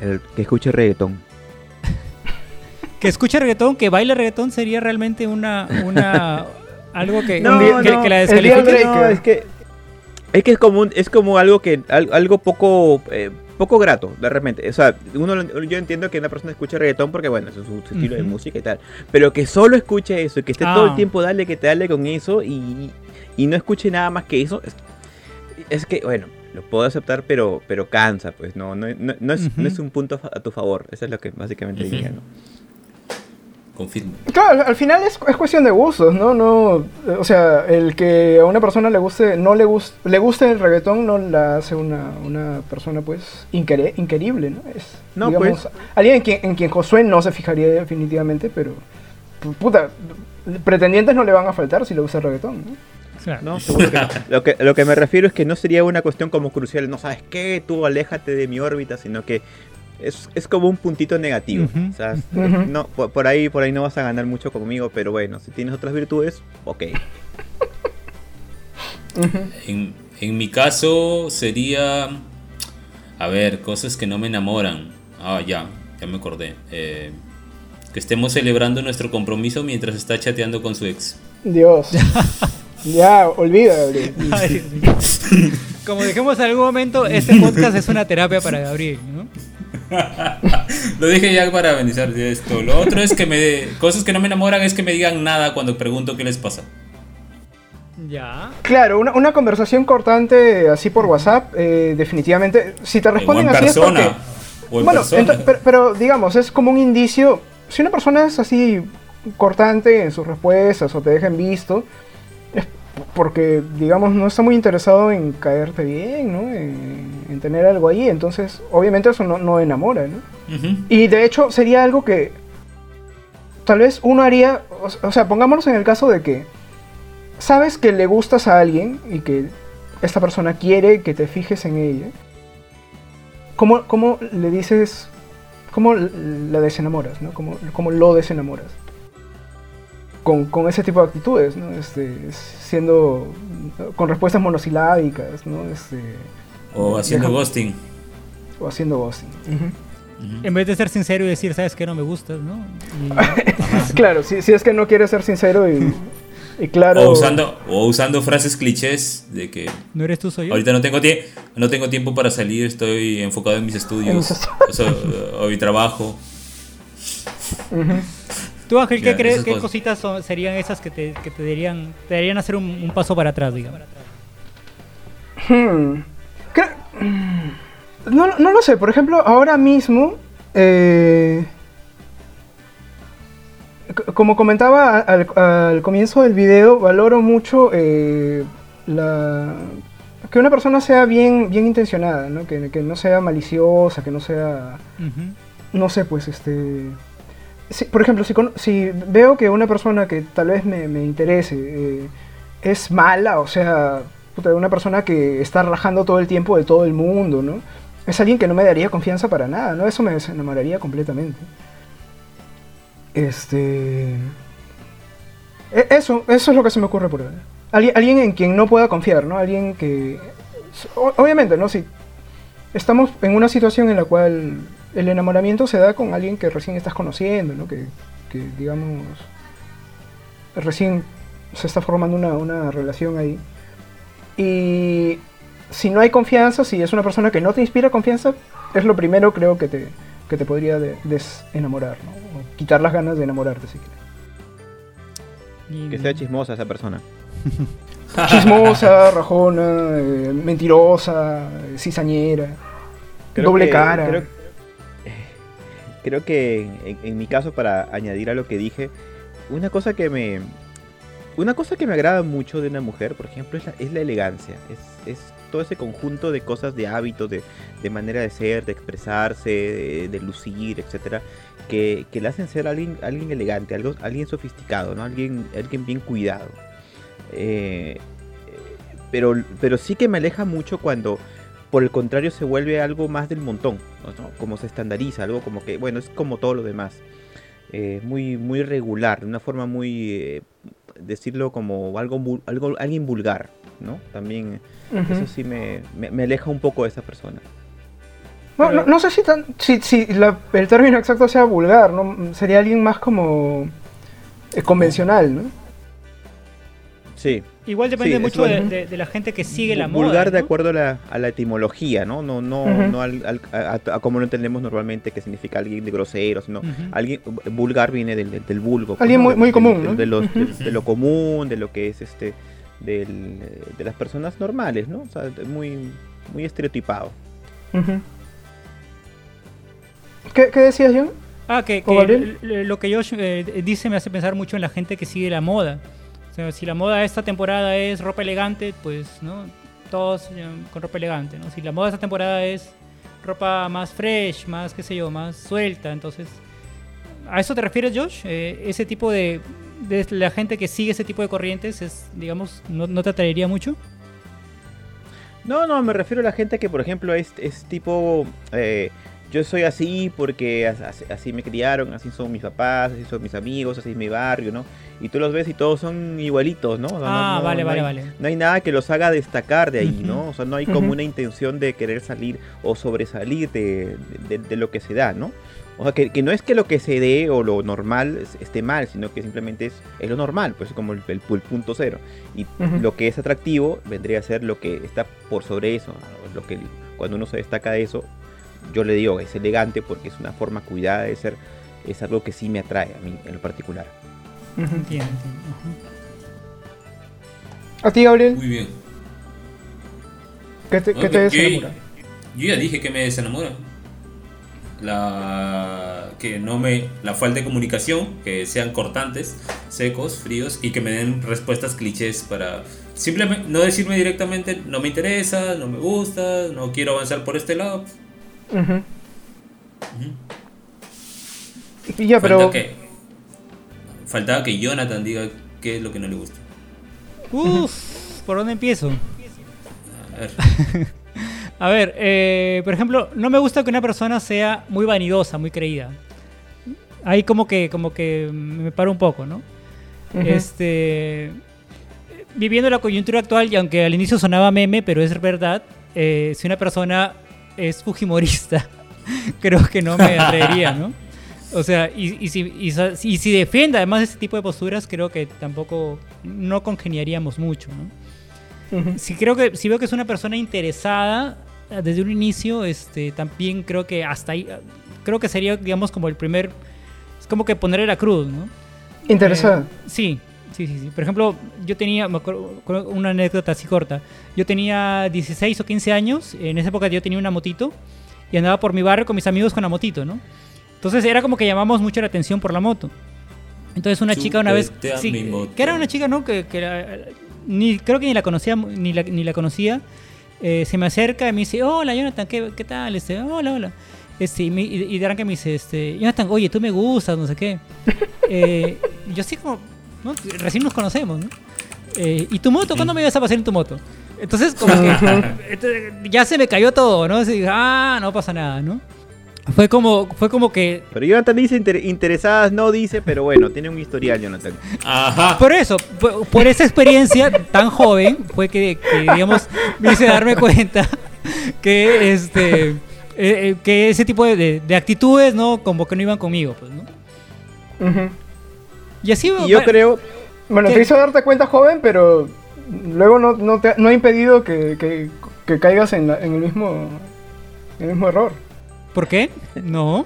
El que escuche reggaetón. Que escuche reggaetón, que baile reggaetón sería realmente una, una algo que, No, que, no, que la descalifique. No, es que es que es como un- es como algo que al- algo poco eh, poco grato de repente o sea uno yo entiendo que una persona escuche reggaetón porque bueno eso es su, su estilo de música y tal pero que solo escuche eso y que esté todo Ah. el tiempo dale que te dale con eso y, y no escuche nada más que eso es, es que bueno lo puedo aceptar pero pero cansa pues no no, no, no es, no es un punto a tu favor eso es lo que básicamente Ujú. diría ¿no? Confirmo. Claro, al- al final es, es cuestión de gustos, ¿no? no eh, O sea, el que a una persona le guste, no le guste, le guste el reggaetón no la hace una, una persona pues inquere- inquerible, ¿no? Es, No, digamos, pues. alguien en quien, en quien Josué no se fijaría definitivamente, pero pu- puta, pretendientes no le van a faltar si le gusta el reggaetón, ¿no? Claro. No, seguro que no. Lo que, lo que me refiero es que no sería una cuestión como crucial, no sabes qué, tú aléjate de mi órbita, sino que es, es como un puntito negativo. O sea, no, por, por ahí, por ahí no vas a ganar mucho conmigo, pero bueno, si tienes otras virtudes, ok. Ujú. En, en mi caso sería, a ver, cosas que no me enamoran. Ah, ya, ya me acordé. Eh, que estemos celebrando nuestro compromiso mientras está chateando con su ex. Dios. ya, olvida. Como dijimos en algún momento, este podcast es una terapia para Gabriel, ¿no? Lo dije ya para amenizar de esto. Lo otro es que me... Cosas que no me enamoran es que me digan nada cuando pregunto qué les pasa. Ya. Claro, una, una conversación cortante así por WhatsApp, eh, definitivamente, si te O responden en así es porque... O en bueno, persona. pero, pero, digamos, es como un indicio. Si una persona es así cortante en sus respuestas o te deja en visto, porque, digamos, no está muy interesado en caerte bien, ¿no? En, en tener algo ahí. Entonces, obviamente eso no, no enamora, ¿no? Y de hecho sería algo que tal vez uno haría, o, o sea, pongámonos en el caso de que sabes que le gustas a alguien y que esta persona quiere que te fijes en ella. ¿Cómo, cómo le dices, cómo la desenamoras, ¿no? ¿Cómo, cómo lo desenamoras? Con, con ese tipo de actitudes, ¿no? Este, siendo, con respuestas monosilábicas, ¿no? Este, O haciendo Deja- ghosting. o haciendo ghosting. En vez de ser sincero y decir, sabes que no me gustas, ¿no? Y- Claro, si, si es que no quieres ser sincero y, y claro. O usando, o usando frases clichés de que no eres tú, soy yo. ahorita no tengo, tie- no tengo tiempo para salir, estoy enfocado en mis En estudios mis o, sea, o mi trabajo. Tú, Ángel, ¿qué crees? ¿Qué cositas son- serían esas que te, que te darían, te darían hacer un, un paso para atrás, digamos? Hmm. Mm, No, no lo sé, por ejemplo, ahora mismo, eh, como comentaba al, al comienzo del video, valoro mucho eh, la, que una persona sea bien, bien intencionada, ¿no? Que, que no sea maliciosa, que no sea no sé, pues este... si- por ejemplo, si, si veo que una persona que tal vez me, me interese eh, es mala, o sea, puta, una persona que está rajando todo el tiempo de todo el mundo, ¿no? Es alguien que no me daría confianza para nada, ¿no? Eso me desenamoraría completamente. Este... e- Eso, eso es lo que se me ocurre por ahora. Alguien, alguien en quien no pueda confiar, ¿no? Alguien que... Obviamente, ¿no? Si estamos en una situación en la cual el enamoramiento se da con alguien que recién estás conociendo, ¿no? Que, que, digamos, recién se está formando una, una relación ahí. Y si no hay confianza, si es una persona que no te inspira confianza, es lo primero creo que te, que te podría de- desenamorar, ¿no? O quitar las ganas de enamorarte, si quieres. Que sea chismosa esa persona. Chismosa, rajona, eh, mentirosa, eh, cizañera, doble que- cara. Creo, creo que en, mi caso, para añadir a lo que dije, una cosa que me. Una cosa que me agrada mucho de una mujer, por ejemplo, es la, es la elegancia. Es, es todo ese conjunto de cosas, de hábitos, de, de manera de ser, de expresarse, de, de lucir, etcétera, que, que le hacen ser alguien, alguien elegante, algo, alguien sofisticado, ¿no? Alguien, alguien bien cuidado. Eh, pero, pero sí que me aleja mucho cuando, por el contrario, se vuelve algo más del montón, ¿no? como se estandariza, algo como que, bueno, es como todo lo demás. Eh, muy, muy regular, de una forma muy, eh, decirlo como algo, algo, alguien vulgar, ¿no? También Ujú. eso sí me, me, me aleja un poco de esa persona. No, Pero- no, no sé si, tan, si, si la- el término exacto sea vulgar, ¿no? Sería alguien más como eh, convencional, ¿no? Sí, Igual depende Sí, mucho de, bueno. de- de la gente que sigue la moda. vulgar de ¿no? acuerdo a la, a la etimología, ¿no? No, no, no al, al- a, a- como lo entendemos normalmente, que significa alguien de grosero, sino alguien vulgar viene del, del, del vulgo. pues, Alguien muy- muy común, ¿no? De, los- de- lo común, de lo que es este, del, de las personas normales, ¿no? O sea, muy, muy estereotipado. ¿Qué, qué decías, John? Ah, que, lo que Josh eh, dice me hace pensar mucho en la gente que sigue la moda. Si la moda esta temporada es ropa elegante, pues, ¿no? Todos eh, con ropa elegante, ¿no? Si la moda esta temporada es ropa más fresh, más, qué sé yo, más suelta, entonces... ¿A eso te refieres, Josh? Eh, ese tipo de, de la gente que sigue ese tipo de corrientes es, digamos, no, no te atraería mucho? No, no, me refiero a la gente que, por ejemplo, es, es tipo, eh, yo soy así porque as- as- así, me criaron, así son mis papás, así son mis amigos, así es mi barrio, ¿no? Y tú los ves y todos son igualitos, ¿no? O sea, no- Ah, no- vale, no vale, hay- vale. No hay nada que los haga destacar de ahí. ¿no? O sea, no hay como una intención de querer salir o sobresalir de, de- de lo que se da, ¿no? O sea, que, que no es que lo que se dé o lo normal es- esté mal, sino que simplemente es, es lo normal, pues como el, el pu- punto cero. Y Ujú. lo que es atractivo vendría a ser lo que está por sobre eso. ¿no? Lo que, cuando uno se destaca de eso, yo le digo, es elegante porque es una forma cuidada de ser, es algo que sí me atrae a mí en lo particular. Entiendo. ¿A ti, Gabriel? Muy bien. ¿Qué te, qué te ok. desenamora? Yo ya dije que me desenamora. La que no me la falta de comunicación, que sean cortantes, secos, fríos y que me den respuestas clichés para simplemente no decirme directamente no me interesa, no me gusta, no quiero avanzar por este lado. Ya, pero... Falta que faltaba que Jonathan diga qué es lo que no le gusta. Uf, ¿por dónde empiezo? A ver. A ver, eh, por ejemplo, no me gusta que una persona sea muy vanidosa, muy creída. Ahí como que, como que me paro un poco, ¿no? Este, viviendo la coyuntura actual, y aunque al inicio sonaba meme, pero es verdad, eh, si una persona es fujimorista, creo que no me atraería, ¿no? O sea, y, y si, y, sa- y si defiende además de este tipo de posturas, creo que tampoco no congeniaríamos mucho, ¿no? Si creo que si veo que es una persona interesada eh, desde un inicio este también creo que hasta ahí eh, creo que sería digamos como el primer Es como que ponerle la cruz, ¿no? Interesada. Eh, sí, sí, sí, sí. Por ejemplo, yo tenía, me acuerdo- una anécdota así corta. Yo tenía 16 o 15 años, en esa época yo tenía una motito y andaba por mi barrio con mis amigos con la motito, ¿no? Entonces era como que llamamos mucho la atención por la moto. Entonces una chica una vez, sí, que era una chica, ¿no? Que, que era- ni, creo que ni la conocía, ni la, ni la conocía. eh, se me acerca y me dice, hola Jonathan, ¿qué, qué tal? Este, hola, hola. Este, y de arranque me dice, este, Jonathan, oye, tú me gustas, no sé qué. Eh, yo así como, ¿no? Recién nos conocemos, ¿no? Eh, ¿Y tu moto? ¿Cuándo me ibas a pasar en tu moto? Entonces, como que entonces, ya se me cayó todo, ¿no? Ah, no pasa nada, ¿no? Fue como, fue como que Pero Jonathan dice inter- interesadas, no dice, pero bueno, tiene un historial, Jonathan. Ajá. Por eso, por, por esa experiencia tan joven, fue que, que, digamos, me hice darme cuenta que este eh, eh, que ese tipo de, de- de actitudes, ¿no? Como que no iban conmigo, pues, ¿no? Ujú. Y así Y yo va- creo, Bueno, ¿Qué? te hizo darte cuenta joven, pero luego no, no, te, no ha impedido que, que- que caigas en, la- en el mismo en el mismo error. ¿Por qué? No.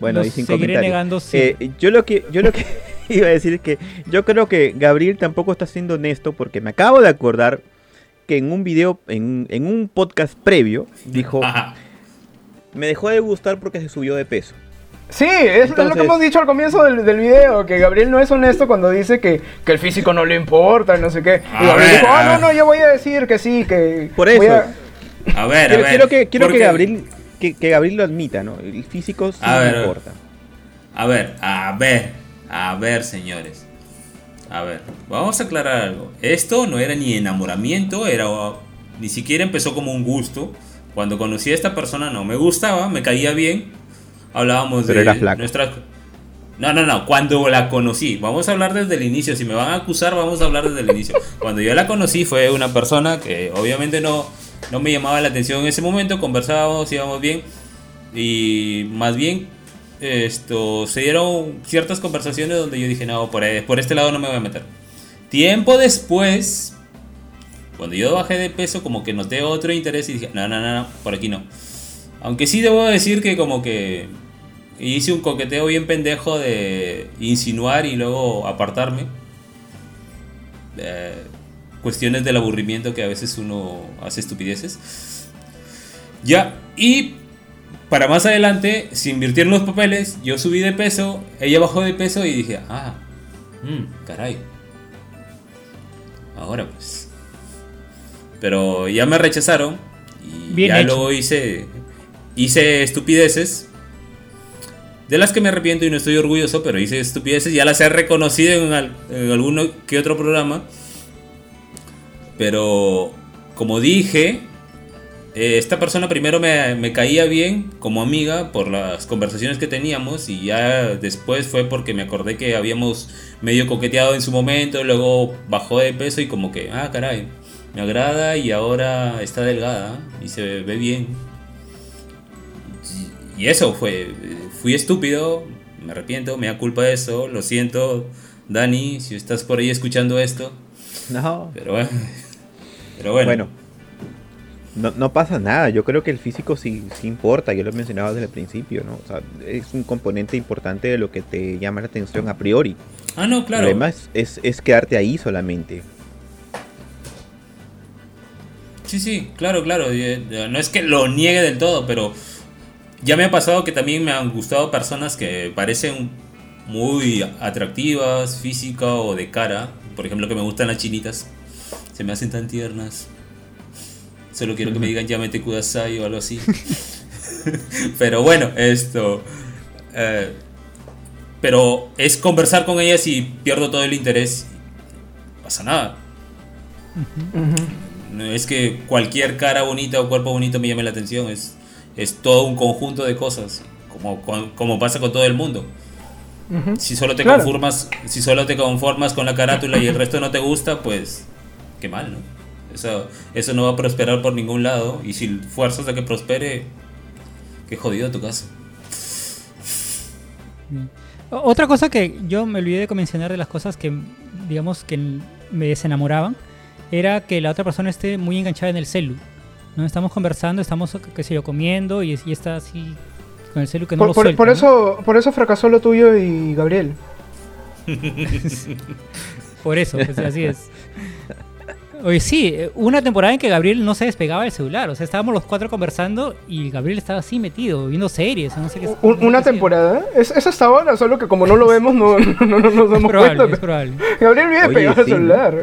bueno, y sin seguiré negando, sí. Eh, yo lo que yo lo que iba a decir es que yo creo que Gabriel tampoco está siendo honesto porque me acabo de acordar que en un video, en, en un podcast previo, dijo, Ajá. me dejó de gustar porque se subió de peso. Sí, es, es lo Entonces- que hemos dicho al comienzo del, del video, que Gabriel no es honesto cuando dice que, que el físico no le importa, no sé qué. A Y Gabriel ver, dijo, ah, no, no, yo voy a decir que sí, que... Por voy eso. a-". A ver, a ver. quiero que, quiero que Gabriel que, que Gabriel lo admita, ¿no? El físico sí A a ver. importa. A ver, a ver, a ver, señores. A ver, vamos a aclarar algo. Esto no era ni enamoramiento, era ni siquiera empezó como un gusto. Cuando conocí a esta persona no me gustaba, me caía bien. Hablábamos Pero de nuestras No, no, no, cuando la conocí, vamos a hablar desde el inicio, si me van a acusar vamos a hablar desde el inicio. Cuando yo la conocí fue una persona que obviamente no no me llamaba la atención en ese momento, conversábamos, íbamos bien y más bien esto se dieron ciertas conversaciones donde yo dije, no, por, e- por este lado no me voy a meter. Tiempo después, cuando yo bajé de peso, como que noté otro interés y dije, no, no, no, no, por aquí no. Aunque sí debo decir que como que hice un coqueteo bien pendejo de insinuar y luego apartarme. Eh, cuestiones del aburrimiento que a veces uno hace estupideces. Ya, y para más adelante se invirtieron los papeles, yo subí de peso, ella bajó de peso y dije, ah, mm, caray. Ahora pues. Pero ya me rechazaron y Bien ya hecho. luego hice, hice estupideces. De las que me arrepiento y no estoy orgulloso, pero hice estupideces, ya las he reconocido en, al- en alguno que otro programa. Pero, como dije, eh, esta persona primero me, me caía bien como amiga por las conversaciones que teníamos y ya después fue porque me acordé que habíamos medio coqueteado en su momento, luego bajó de peso y como que, ah, caray, me agrada y ahora está delgada y se ve bien. Y, y eso fue, fui estúpido, me arrepiento, me da culpa de eso, lo siento, Dani, si estás por ahí escuchando esto, No. pero bueno. Pero bueno. Bueno. No, no pasa nada, yo creo que el físico sí, sí importa, yo lo he mencionado desde el principio, ¿no? O sea, es un componente importante de lo que te llama la atención a priori. Ah, no, claro. problema es, es, quedarte ahí solamente. Sí, sí, claro, claro. eh, No es que lo niegue del todo, pero ya me ha pasado que también me han gustado personas que parecen muy atractivas, física o de cara. Por ejemplo, que me gustan las chinitas. Se me hacen tan tiernas. Solo quiero que me digan llámete Kudasai o algo así. pero bueno, esto. eh, pero es conversar con ellas y pierdo todo el interés. No pasa nada. No es que cualquier cara bonita o cuerpo bonito me llame la atención, es, es todo un conjunto de cosas, como, como pasa con todo el mundo. Si solo te Claro. conformas, si solo te conformas con la carátula y el resto no te gusta, pues qué mal, ¿no? Eso, eso no va a prosperar por ningún lado y si fuerzas a que prospere, qué jodido tu caso. Otra cosa que yo me olvidé de mencionar de las cosas que, digamos, que me desenamoraban, era que la otra persona esté muy enganchada en el celu. ¿No? Estamos conversando, estamos, qué sé yo, comiendo y, y está así con el celu que no Por, lo por- suelta, por ¿no? eso, por eso fracasó lo tuyo y Gabriel. Por eso, pues, así es. Oye, sí, una temporada en que Gabriel no se despegaba del celular. O sea, estábamos los cuatro conversando y Gabriel estaba así metido, viendo series. No sé qué. Un- no sé una temporada. Es, es hasta ahora, solo que como no lo vemos, no, no, no- no nos damos probable, cuenta. es probable. Gabriel vive pegado al celular.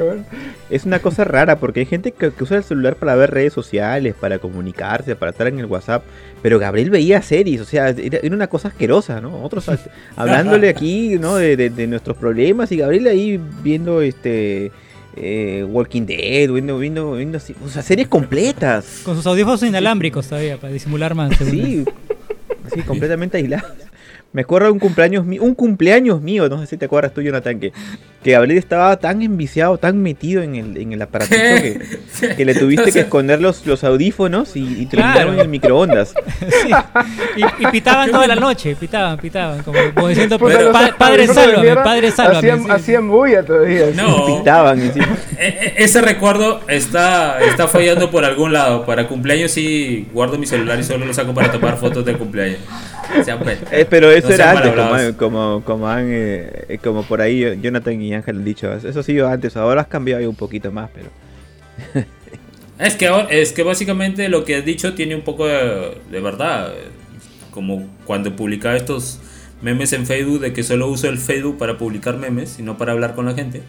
Es una cosa rara porque hay gente que, que usa el celular para ver redes sociales, para comunicarse, para estar en el WhatsApp. Pero Gabriel veía series, o sea, era, era una cosa asquerosa, ¿no? Otros hablándole aquí, ¿no? De, de- de nuestros problemas y Gabriel ahí viendo este eh, Walking Dead, viendo, viendo, viendo así, o sea, series completas. Con sus audífonos inalámbricos todavía, para disimular más. sí, completamente aislados. Me acuerdo de un cumpleaños mío, un cumpleaños mío, no sé si te acuerdas tú, Jonathan, que, que Gabriel estaba tan enviciado, tan metido en el, en el aparatito que, que le tuviste que esconder los, los audífonos y, y te lo Claro. en el microondas. Sí. Y, y pitaban toda la noche, pitaban, pitaban. Como, como diciendo, Pero- "Pa- padre, sálvame, padre, sálvame. Hacían, sí. hacían bulla todavía. sí. No. Pintaban encima. E- e- Ese recuerdo está, está fallando por algún lado. Para cumpleaños sí guardo mi celular y solo lo saco para tomar fotos del cumpleaños. Pues, Eh, pero eso no era antes, como, como, como, han, eh, como por ahí Jonathan y Ángel han dicho. Eso sido antes, ahora has cambiado un poquito más, pero... Es que, es que básicamente lo que has dicho tiene un poco de, de verdad. Como cuando publicaba estos memes en Facebook de que solo uso el Facebook para publicar memes y no para hablar con la gente.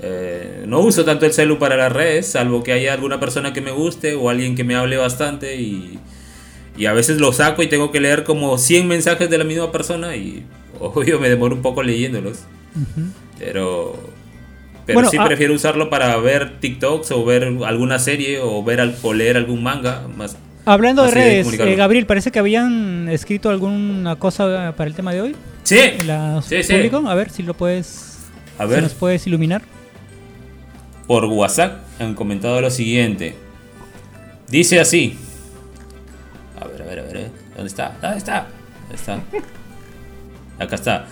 Eh, no uso tanto el celu para las redes, salvo que haya alguna persona que me guste o alguien que me hable bastante y, y a veces lo saco y tengo que leer como 100 mensajes de la misma persona y obvio me demoro un poco leyéndolos. Pero, pero Bueno, sí ah- prefiero usarlo para ver TikToks o ver alguna serie o ver al- o leer algún manga más. Hablando de de redes, comunicarlo. eh, Gabriel, parece que habían escrito alguna cosa para el tema de hoy. Sí, la sí, sí. público. A ver si lo puedes. A si ver. nos puedes iluminar. por WhatsApp han comentado lo siguiente. Dice así. A ver, a ver, a ver. ¿Dónde está? ¿Dónde está? ¿Dónde está? Acá está.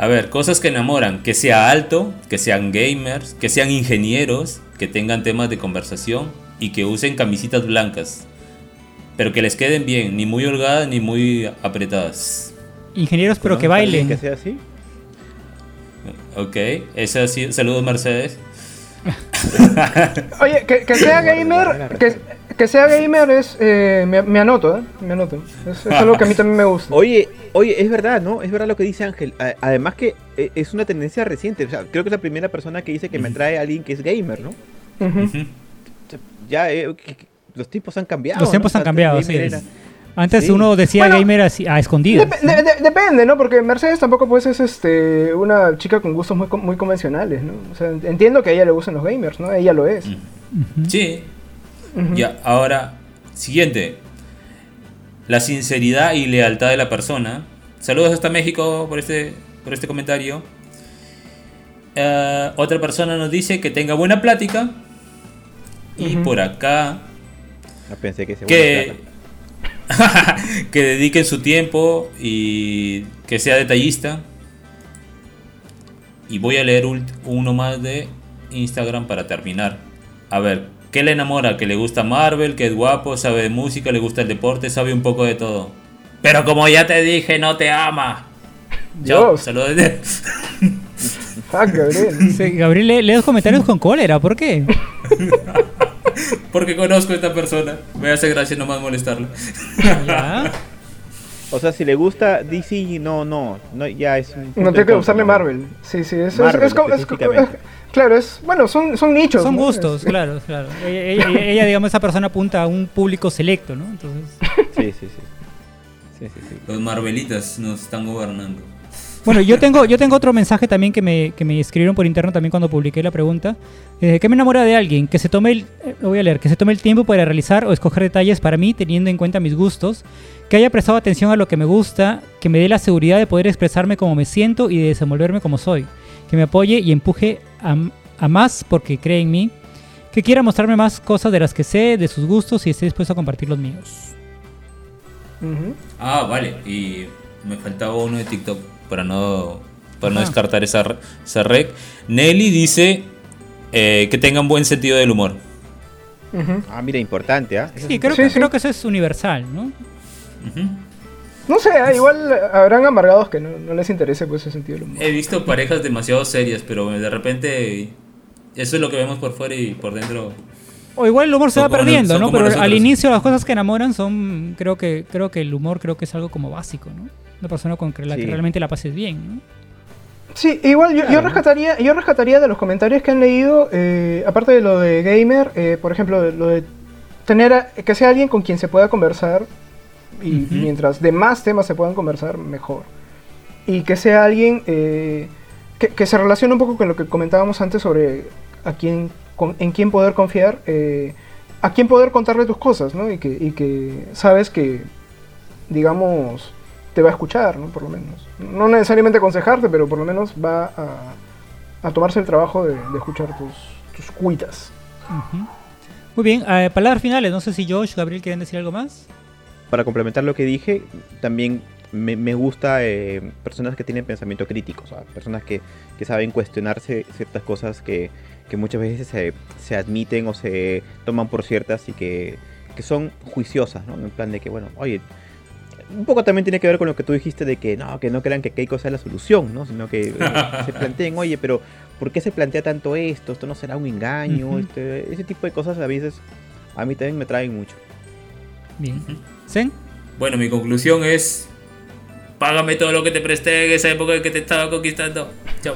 A ver, cosas que enamoran. Que sea alto, que sean gamers, que sean ingenieros, que tengan temas de conversación y que usen camisitas blancas. Pero que les queden bien, ni muy holgadas ni muy apretadas. Ingenieros, pero que ¿Conoces a alguien bailen. Que sea así. Ok, esa sí. Saludos, Mercedes. Oye, que, que sea gamer, que, que sea gamer es, eh, me, me anoto, ¿eh? Me anoto. Es, es algo que a mí también me gusta. Oye, oye, es verdad, ¿no? Es verdad lo que dice Ángel. Además que eh, es una tendencia reciente. O sea, creo que es la primera persona que dice que me atrae a alguien que es gamer, ¿no? Ya, eh, los tiempos han cambiado. Los tiempos han cambiado, sí. era- Antes Sí. uno decía Bueno, gamer así, a escondidas. Dep- de- de- depende, ¿no? Porque Mercedes tampoco pues es este una chica con gustos muy, muy convencionales, ¿no? O sea, entiendo que a ella le gustan los gamers, ¿no? Ella lo es. Sí. Ya, ahora, siguiente. La sinceridad y lealtad de la persona. Saludos hasta México por este, por este comentario. Eh, otra persona nos dice que tenga buena plática. Y por acá, No pensé que se que, que dediquen su tiempo y que sea detallista. Y voy a leer uno más de Instagram para terminar. A ver, ¿qué le enamora? Que le gusta Marvel, que es guapo, sabe de música, le gusta el deporte, sabe un poco de todo. Pero como ya te dije, no te ama. Dios. saludos. Fuck, Gabriel. Sí, Gabriel lee, lee los comentarios con cólera, ¿por qué? Porque conozco a esta persona. Me hace gracia nomás molestarla. Ya. O sea, si le gusta DC, no, no, no ya es un No en tengo que ¿no? Marvel. Sí, sí, es, es- Marvel, es específicamente. claro, es, bueno, son, son nichos. Son ¿no? gustos, Es- claro, claro. Ella, ella- ella- ella, digamos, esa persona apunta a un público selecto, ¿no? Entonces, Sí, sí, sí. Sí, sí, sí. Los Marvelitas nos están gobernando. Bueno, yo tengo, yo tengo otro mensaje también que me, que me escribieron por interno también cuando publiqué la pregunta. Eh, ¿Qué me enamora de alguien? Que se tome el, eh, lo voy a leer, que se tome el tiempo para realizar o escoger detalles para mí teniendo en cuenta mis gustos, que haya prestado atención a lo que me gusta, que me dé la seguridad de poder expresarme como me siento y de desenvolverme como soy, que me apoye y empuje a, a más porque cree en mí, que quiera mostrarme más cosas de las que sé, de sus gustos y esté dispuesto a compartir los míos. Ah, vale. Y me faltaba uno de TikTok para no, para no descartar esa, esa rec. Nelly dice eh, que tengan buen sentido del humor. Ah, mira, importante, ¿ah? Sí, creo, Sí, que, sí. creo que eso es universal, ¿no? No sé, ah, igual habrán amargados que no, no les interese pues ese sentido del humor. He visto parejas demasiado serias, pero de repente eso es lo que vemos por fuera y por dentro. O igual el humor se va como perdiendo, ¿no? Pero nosotros. al inicio las cosas que enamoran son, creo que, creo que el humor creo que es algo como básico, ¿no? Una persona con que la que realmente la pases bien, ¿no? Sí, igual yo, rescataría, yo rescataría de los comentarios que han leído, eh, aparte de lo de gamer, eh, por ejemplo, lo de tener a- que sea alguien con quien se pueda conversar y mientras de más temas se puedan conversar, mejor. Y que sea alguien eh, que, que se relacione un poco con lo que comentábamos antes sobre a quién, con- en quién poder confiar, eh, a quién poder contarle tus cosas, ¿no? Y que, y que sabes que, digamos, te va a escuchar, ¿no? Por lo menos. No necesariamente aconsejarte, pero por lo menos va a, a tomarse el trabajo de, de escuchar tus, tus cuitas. Muy bien, eh, palabras finales. No sé si Josh, Gabriel quieren decir algo más. Para complementar lo que dije, también me, me gusta eh, personas que tienen pensamiento crítico, o sea, personas que, que saben cuestionarse ciertas cosas que, que muchas veces se, se admiten o se toman por ciertas y que, que son juiciosas, ¿no? En plan de que, bueno, oye, un poco también tiene que ver con lo que tú dijiste de que no, que no crean que Keiko sea la solución, ¿no? Sino que eh, se planteen, oye, pero ¿por qué se plantea tanto esto? ¿Esto no será un engaño? Este- ese tipo de cosas a veces a mí también me traen mucho. Bien. ¿Zen? Bueno, mi conclusión es: págame todo lo que te presté en esa época en que te estaba conquistando. Chao.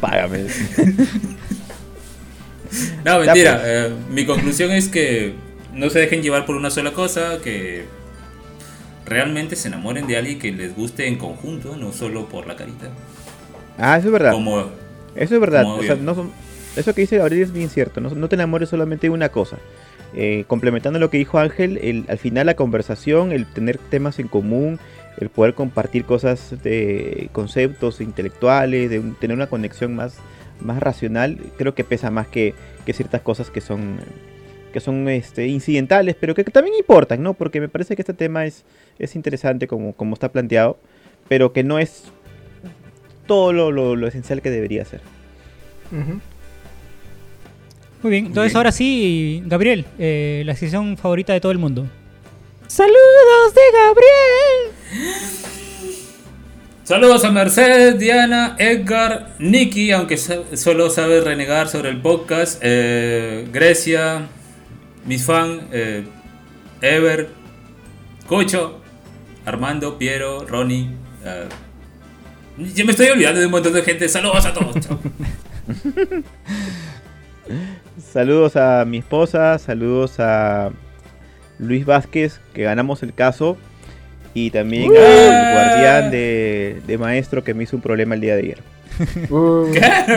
Págame. No, mentira. pues. eh, mi conclusión es que no se dejen llevar por una sola cosa, que realmente se enamoren de alguien que les guste en conjunto, no solo por la carita. Ah, eso es verdad. Como Eso es verdad. O sea, no son- eso que dice Gabriel es bien cierto. No, no te enamores solamente de una cosa. Eh, complementando lo que dijo Ángel, el- al final la conversación, el tener temas en común, el poder compartir cosas de conceptos intelectuales, de un- tener una conexión más, más racional, creo que pesa más que, que ciertas cosas que son que son este, incidentales, pero que, también importan, ¿no? Porque me parece que este tema es, es interesante como, como está planteado, pero que no es todo lo, lo- lo esencial que debería ser. Muy bien. Entonces bien. ahora sí, Gabriel, eh, la sección favorita de todo el mundo. Saludos de Gabriel. Saludos a Mercedes, Diana, Edgar, Nicky, aunque solo sabe renegar sobre el podcast, eh, Grecia, mis fan, eh, Ever, Cocho, Armando, Piero, Ronnie. eh, yo me estoy olvidando de un montón de gente. Saludos a todos. chao. Saludos a mi esposa, saludos a Luis Vázquez, que ganamos el caso, y también al guardián de, de maestro que me hizo un problema el día de ayer. Uh,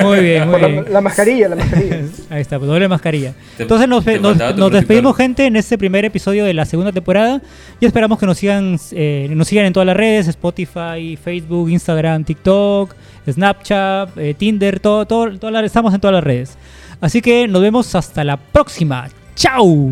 Muy bien, muy la, bien. la mascarilla, la mascarilla. Ahí está, doble mascarilla. Entonces nos, te nos- nos despedimos, gente, en este primer episodio de la segunda temporada. Y esperamos que nos sigan, eh, nos sigan en todas las redes: Spotify, Facebook, Instagram, TikTok, Snapchat, eh, Tinder, todo, todo, todas las- estamos en todas las redes. Así que nos vemos hasta la próxima. ¡Chao!